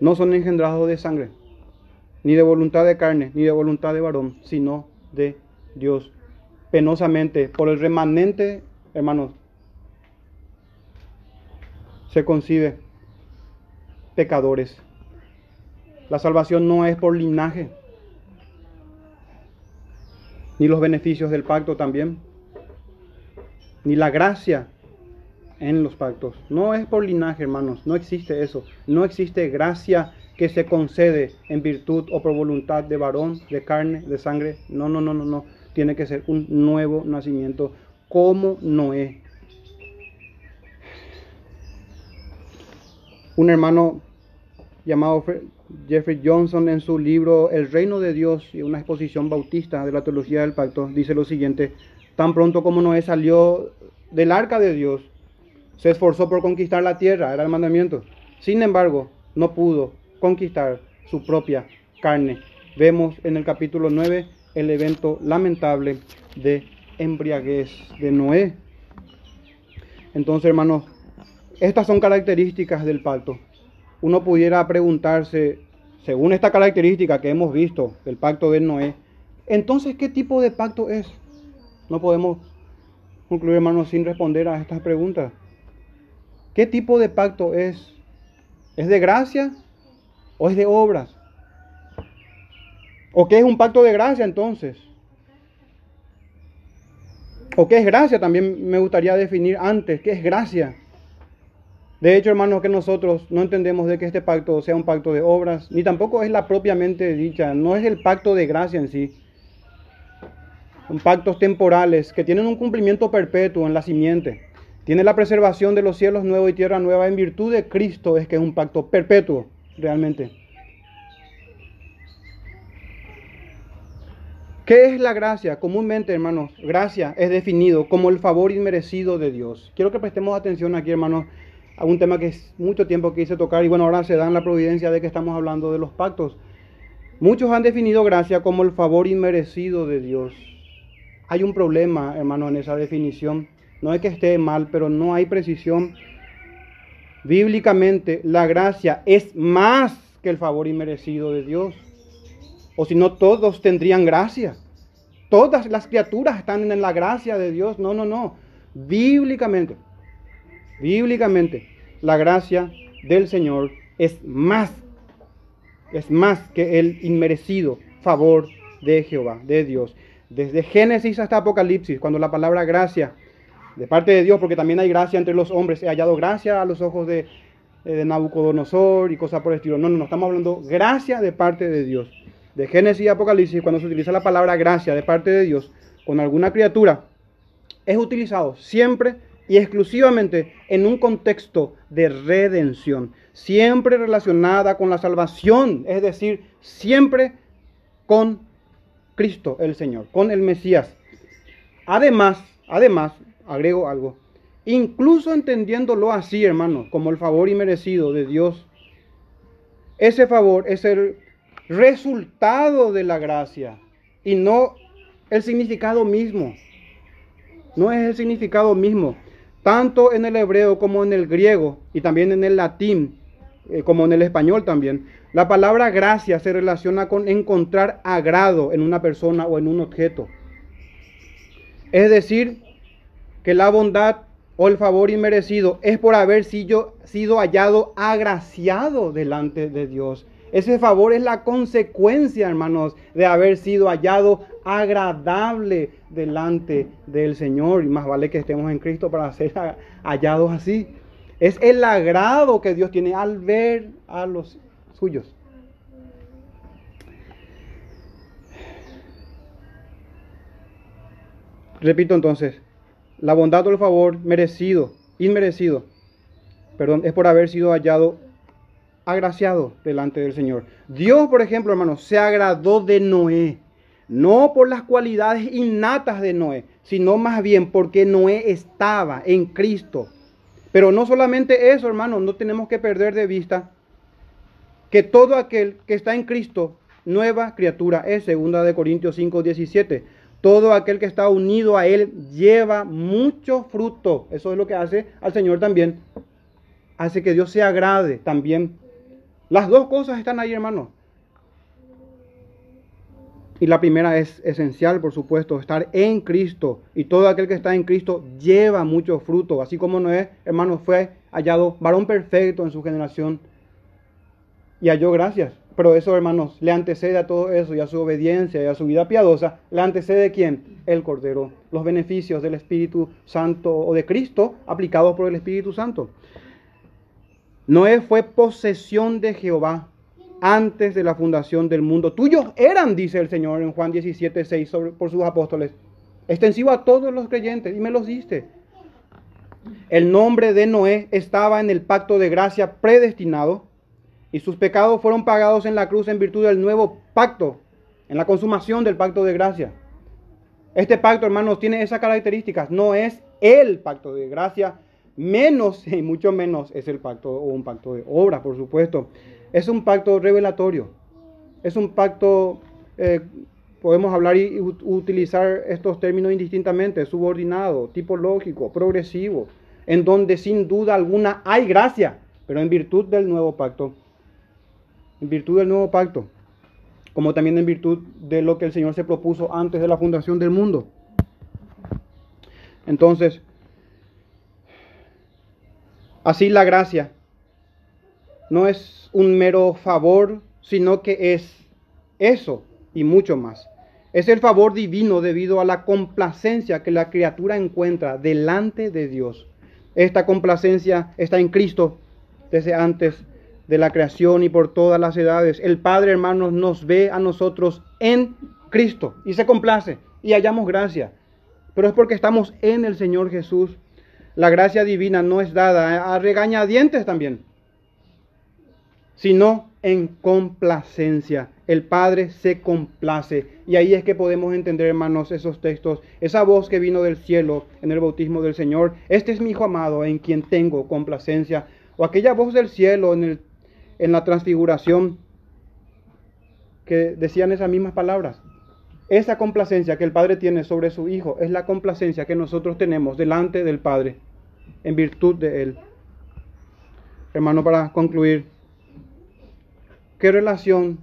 no son engendrados de sangre, ni de voluntad de carne, ni de voluntad de varón, sino de Dios. Penosamente, por el remanente, hermanos, se concibe pecadores. La salvación no es por linaje, ni los beneficios del pacto también, ni la gracia en los pactos. No es por linaje, hermanos, no existe eso. No existe gracia que se concede en virtud o por voluntad de varón, de carne, de sangre. No, no, no, no, no. Tiene que ser un nuevo nacimiento como Noé. Un hermano llamado Jeffrey Johnson en su libro El reino de Dios y una exposición bautista de la teología del pacto dice lo siguiente, tan pronto como Noé salió del arca de Dios, se esforzó por conquistar la tierra, era el mandamiento. Sin embargo, no pudo conquistar su propia carne. Vemos en el capítulo 9 el evento lamentable de embriaguez de Noé. Entonces, hermanos, estas son características del pacto uno pudiera preguntarse, según esta característica que hemos visto del pacto de Noé, entonces, ¿qué tipo de pacto es? No podemos concluir, hermanos, sin responder a estas preguntas. ¿Qué tipo de pacto es? ¿Es de gracia o es de obras? ¿O qué es un pacto de gracia entonces? ¿O qué es gracia? También me gustaría definir antes, ¿qué es gracia? De hecho, hermanos, que nosotros no entendemos de que este pacto sea un pacto de obras, ni tampoco es la propiamente dicha, no es el pacto de gracia en sí. Son pactos temporales que tienen un cumplimiento perpetuo en la simiente. Tiene la preservación de los cielos nuevos y tierra nueva en virtud de Cristo, es que es un pacto perpetuo, realmente. ¿Qué es la gracia? Comúnmente, hermanos, gracia es definido como el favor inmerecido de Dios. Quiero que prestemos atención aquí, hermanos, a un tema que es mucho tiempo quise tocar y bueno, ahora se da en la providencia de que estamos hablando de los pactos. Muchos han definido gracia como el favor inmerecido de Dios. Hay un problema, hermano, en esa definición. No es que esté mal, pero no hay precisión. Bíblicamente, la gracia es más que el favor inmerecido de Dios. O si no, todos tendrían gracia. Todas las criaturas están en la gracia de Dios. No, no, no. Bíblicamente, bíblicamente, la gracia del Señor es más, es más que el inmerecido favor de Jehová, de Dios. Desde Génesis hasta Apocalipsis, cuando la palabra gracia de parte de Dios, porque también hay gracia entre los hombres, he hallado gracia a los ojos de, de Nabucodonosor y cosas por el estilo. No, no, no, estamos hablando gracia de parte de Dios. De Génesis y Apocalipsis, cuando se utiliza la palabra gracia de parte de Dios con alguna criatura, es utilizado siempre y exclusivamente en un contexto de redención, siempre relacionada con la salvación, es decir, siempre con Cristo el Señor, con el Mesías. Además, además, agrego algo, incluso entendiéndolo así, hermanos, como el favor inmerecido de Dios, ese favor es el resultado de la gracia y no el significado mismo. No es el significado mismo. Tanto en el hebreo como en el griego y también en el latín, eh, como en el español también, la palabra gracia se relaciona con encontrar agrado en una persona o en un objeto. Es decir, que la bondad o el favor inmerecido es por haber sido, sido hallado agraciado delante de Dios. Ese favor es la consecuencia, hermanos, de haber sido hallado agradable delante del Señor. Y más vale que estemos en Cristo para ser hallados así. Es el agrado que Dios tiene al ver a los suyos. Repito entonces, la bondad o el favor merecido, inmerecido, perdón, es por haber sido hallado agraciado delante del Señor. Dios, por ejemplo, hermanos, se agradó de Noé, no por las cualidades innatas de Noé, sino más bien porque Noé estaba en Cristo. Pero no solamente eso, hermanos, no tenemos que perder de vista que todo aquel que está en Cristo, nueva criatura es, segunda de Corintios 5, 17. Todo aquel que está unido a Él lleva mucho fruto. Eso es lo que hace al Señor también. Hace que Dios se agrade también. Las dos cosas están ahí, hermanos. Y la primera es esencial, por supuesto, estar en Cristo. Y todo aquel que está en Cristo lleva mucho fruto. Así como Noé, hermanos, fue hallado varón perfecto en su generación y halló gracias. Pero eso, hermanos, le antecede a todo eso y a su obediencia y a su vida piadosa, le antecede quién? El Cordero. Los beneficios del Espíritu Santo o de Cristo aplicados por el Espíritu Santo. Noé fue posesión de Jehová antes de la fundación del mundo. Tuyos eran, dice el Señor en Juan 17, 6, por sus apóstoles. Extensivo a todos los creyentes y me los diste. El nombre de Noé estaba en el pacto de gracia predestinado y sus pecados fueron pagados en la cruz en virtud del nuevo pacto, en la consumación del pacto de gracia. Este pacto, hermanos, tiene esas características. No es el pacto de gracia, menos <laughs> y mucho menos es el pacto o un pacto de obra, por supuesto. Es un pacto revelatorio. Es un pacto, eh, podemos hablar y utilizar estos términos indistintamente, subordinado, tipológico, progresivo, en donde sin duda alguna hay gracia, pero en virtud del nuevo pacto en virtud del nuevo pacto, como también en virtud de lo que el Señor se propuso antes de la fundación del mundo. Entonces, así la gracia no es un mero favor, sino que es eso y mucho más. Es el favor divino debido a la complacencia que la criatura encuentra delante de Dios. Esta complacencia está en Cristo desde antes de la creación y por todas las edades. El Padre, hermanos, nos ve a nosotros en Cristo y se complace y hallamos gracia. Pero es porque estamos en el Señor Jesús. La gracia divina no es dada a regañadientes también, sino en complacencia. El Padre se complace. Y ahí es que podemos entender, hermanos, esos textos, esa voz que vino del cielo en el bautismo del Señor. Este es mi Hijo amado en quien tengo complacencia. O aquella voz del cielo en la transfiguración que decían esas mismas palabras. Esa complacencia que el Padre tiene sobre su Hijo es la complacencia que nosotros tenemos delante del Padre en virtud de Él. hermano, para concluir, ¿qué relación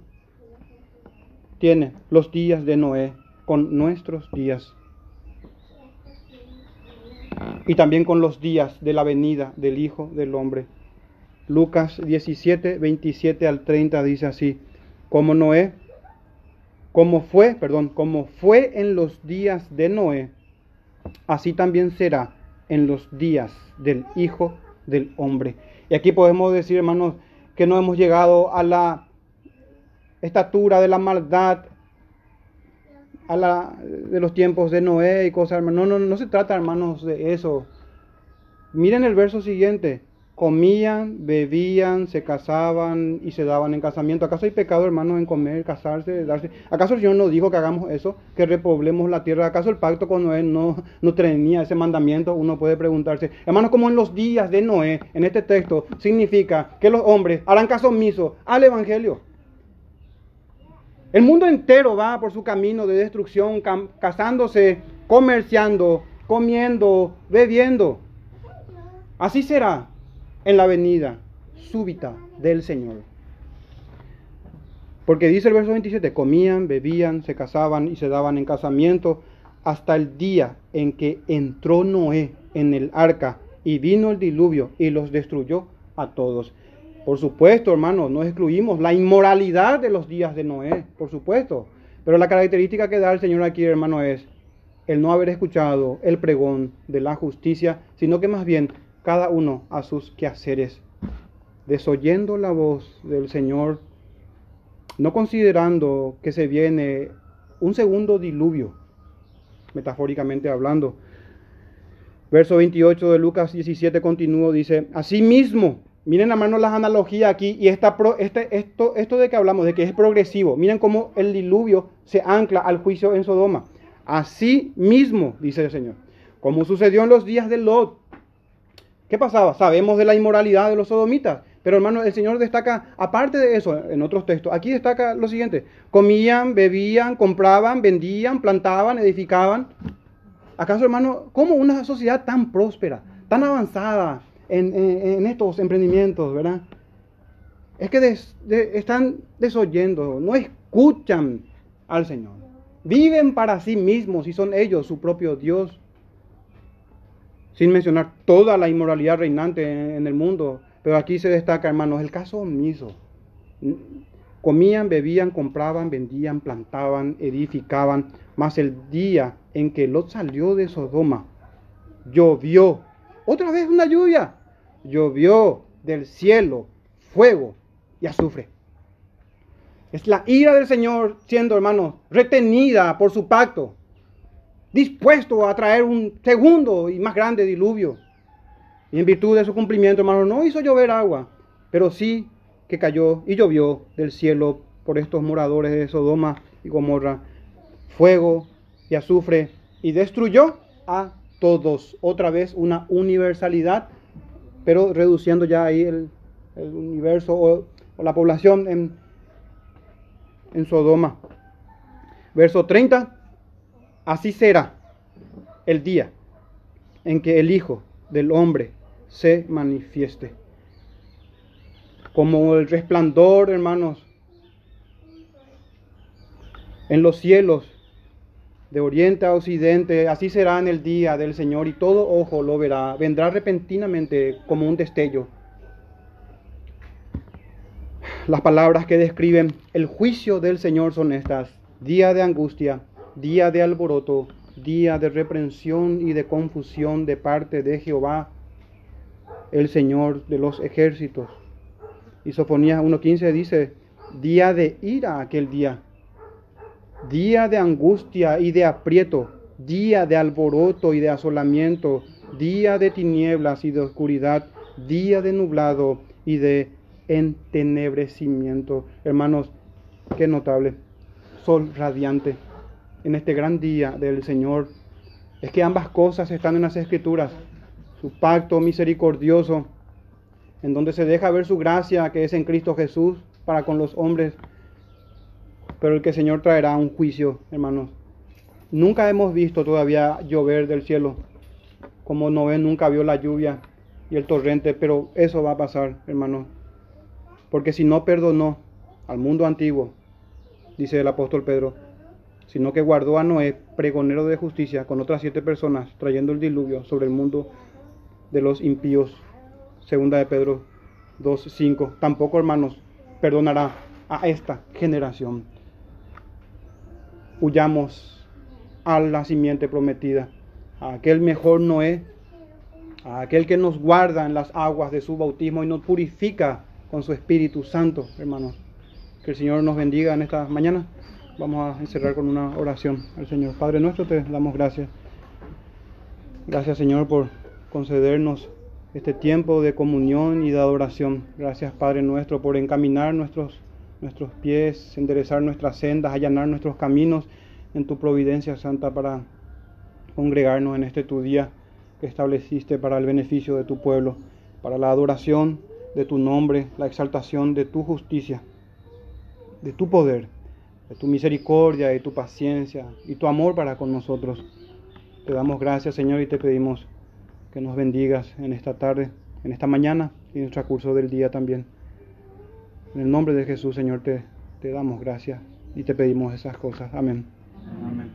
tiene los días de Noé con nuestros días? Y también con los días de la venida del Hijo del Hombre. Lucas 17, 27 al 30 dice así, como Noé, como fue, perdón, como fue en los días de Noé, así también será en los días del Hijo del Hombre. Y aquí podemos decir, hermanos, que no hemos llegado a la estatura de la maldad a la, de los tiempos de Noé y cosas, hermanos. No, no, no se trata, hermanos, de eso. Miren el verso siguiente comían, bebían, se casaban y se daban en casamiento. ¿Acaso hay pecado, hermano, en comer, casarse, darse? ¿Acaso el Señor no dijo que hagamos eso, que repoblemos la tierra? ¿Acaso el pacto con Noé no, no tenía ese mandamiento? Uno puede preguntarse. Hermano, como en los días de Noé, en este texto, significa que los hombres harán caso omiso al Evangelio. El mundo entero va por su camino de destrucción, casándose, comerciando, comiendo, bebiendo. Así será en la venida súbita del Señor. Porque dice el verso 27, comían, bebían, se casaban y se daban en casamiento hasta el día en que entró Noé en el arca y vino el diluvio y los destruyó a todos. Por supuesto, hermanos, no excluimos la inmoralidad de los días de Noé, por supuesto. Pero la característica que da el Señor aquí, hermano, es el no haber escuchado el pregón de la justicia, sino que más bien cada uno a sus quehaceres, desoyendo la voz del Señor, no considerando que se viene un segundo diluvio, metafóricamente hablando. Verso 28 de Lucas 17 continúa, dice, asimismo, miren a mano las analogías aquí y esta, este, esto, esto de que hablamos, de que es progresivo, miren cómo el diluvio se ancla al juicio en Sodoma. Así mismo, dice el Señor, como sucedió en los días de Lot, ¿Qué pasaba? Sabemos de la inmoralidad de los sodomitas, pero hermano, el Señor destaca, aparte de eso, en otros textos, aquí destaca lo siguiente, comían, bebían, compraban, vendían, plantaban, edificaban. ¿Acaso, hermano, cómo una sociedad tan próspera, tan avanzada en, estos emprendimientos, verdad? Es que están desoyendo, no escuchan al Señor. Viven para sí mismos y son ellos su propio Dios sin mencionar toda la inmoralidad reinante en el mundo. Pero aquí se destaca, hermanos, el caso omiso. Comían, bebían, compraban, vendían, plantaban, edificaban, mas el día en que Lot salió de Sodoma, llovió, otra vez una lluvia, llovió del cielo fuego y azufre. Es la ira del Señor siendo, hermanos, retenida por su pacto dispuesto a traer un segundo y más grande diluvio. Y en virtud de su cumplimiento, hermano, no hizo llover agua, pero sí que cayó y llovió del cielo por estos moradores de Sodoma y Gomorra, fuego y azufre, y destruyó a todos. Otra vez una universalidad, pero reduciendo ya ahí el, universo o, la población en, en Sodoma. Verso 30. Así será el día en que el Hijo del Hombre se manifieste. Como el resplandor, hermanos, en los cielos, de oriente a occidente, así será en el día del Señor y todo ojo lo verá. Vendrá repentinamente como un destello. Las palabras que describen el juicio del Señor son estas. Día de angustia, día de alboroto, día de reprensión y de confusión de parte de Jehová, el Señor de los ejércitos. Y Sofonías 1.15 dice, día de ira aquel día, día de angustia y de aprieto, día de alboroto y de asolamiento, día de tinieblas y de oscuridad, día de nublado y de entenebrecimiento. Hermanos, qué notable. Sol radiante en este gran día del Señor es que ambas cosas están en las Escrituras. Su pacto misericordioso, en donde se deja ver su gracia que es en Cristo Jesús para con los hombres, pero el que Señor traerá un juicio, hermanos. Nunca hemos visto todavía llover del cielo, como Noé nunca vio la lluvia, y el torrente, pero eso va a pasar, hermano. Porque si no perdonó al mundo antiguo, dice el apóstol Pedro, sino que guardó a Noé, pregonero de justicia, con otras siete personas, trayendo el diluvio sobre el mundo de los impíos. Segunda de Pedro 2.5. Tampoco, hermanos, perdonará a esta generación. Huyamos a la simiente prometida, a aquel mejor Noé, a aquel que nos guarda en las aguas de su bautismo y nos purifica con su Espíritu Santo, hermanos. Que el Señor nos bendiga en esta mañana. Vamos a encerrar con una oración al Señor. Padre nuestro, te damos gracias. Gracias, Señor, por concedernos este tiempo de comunión y de adoración. Gracias, Padre nuestro, por encaminar nuestros, nuestros pies, enderezar nuestras sendas, allanar nuestros caminos en tu providencia santa para congregarnos en este tu día que estableciste para el beneficio de tu pueblo, para la adoración de tu nombre, la exaltación de tu justicia, de tu poder, de tu misericordia y tu paciencia y tu amor para con nosotros. Te damos gracias, Señor, y te pedimos que nos bendigas en esta tarde, en esta mañana y en el transcurso del día también. En el nombre de Jesús, Señor, te, te damos gracias y te pedimos esas cosas. Amén. Amén.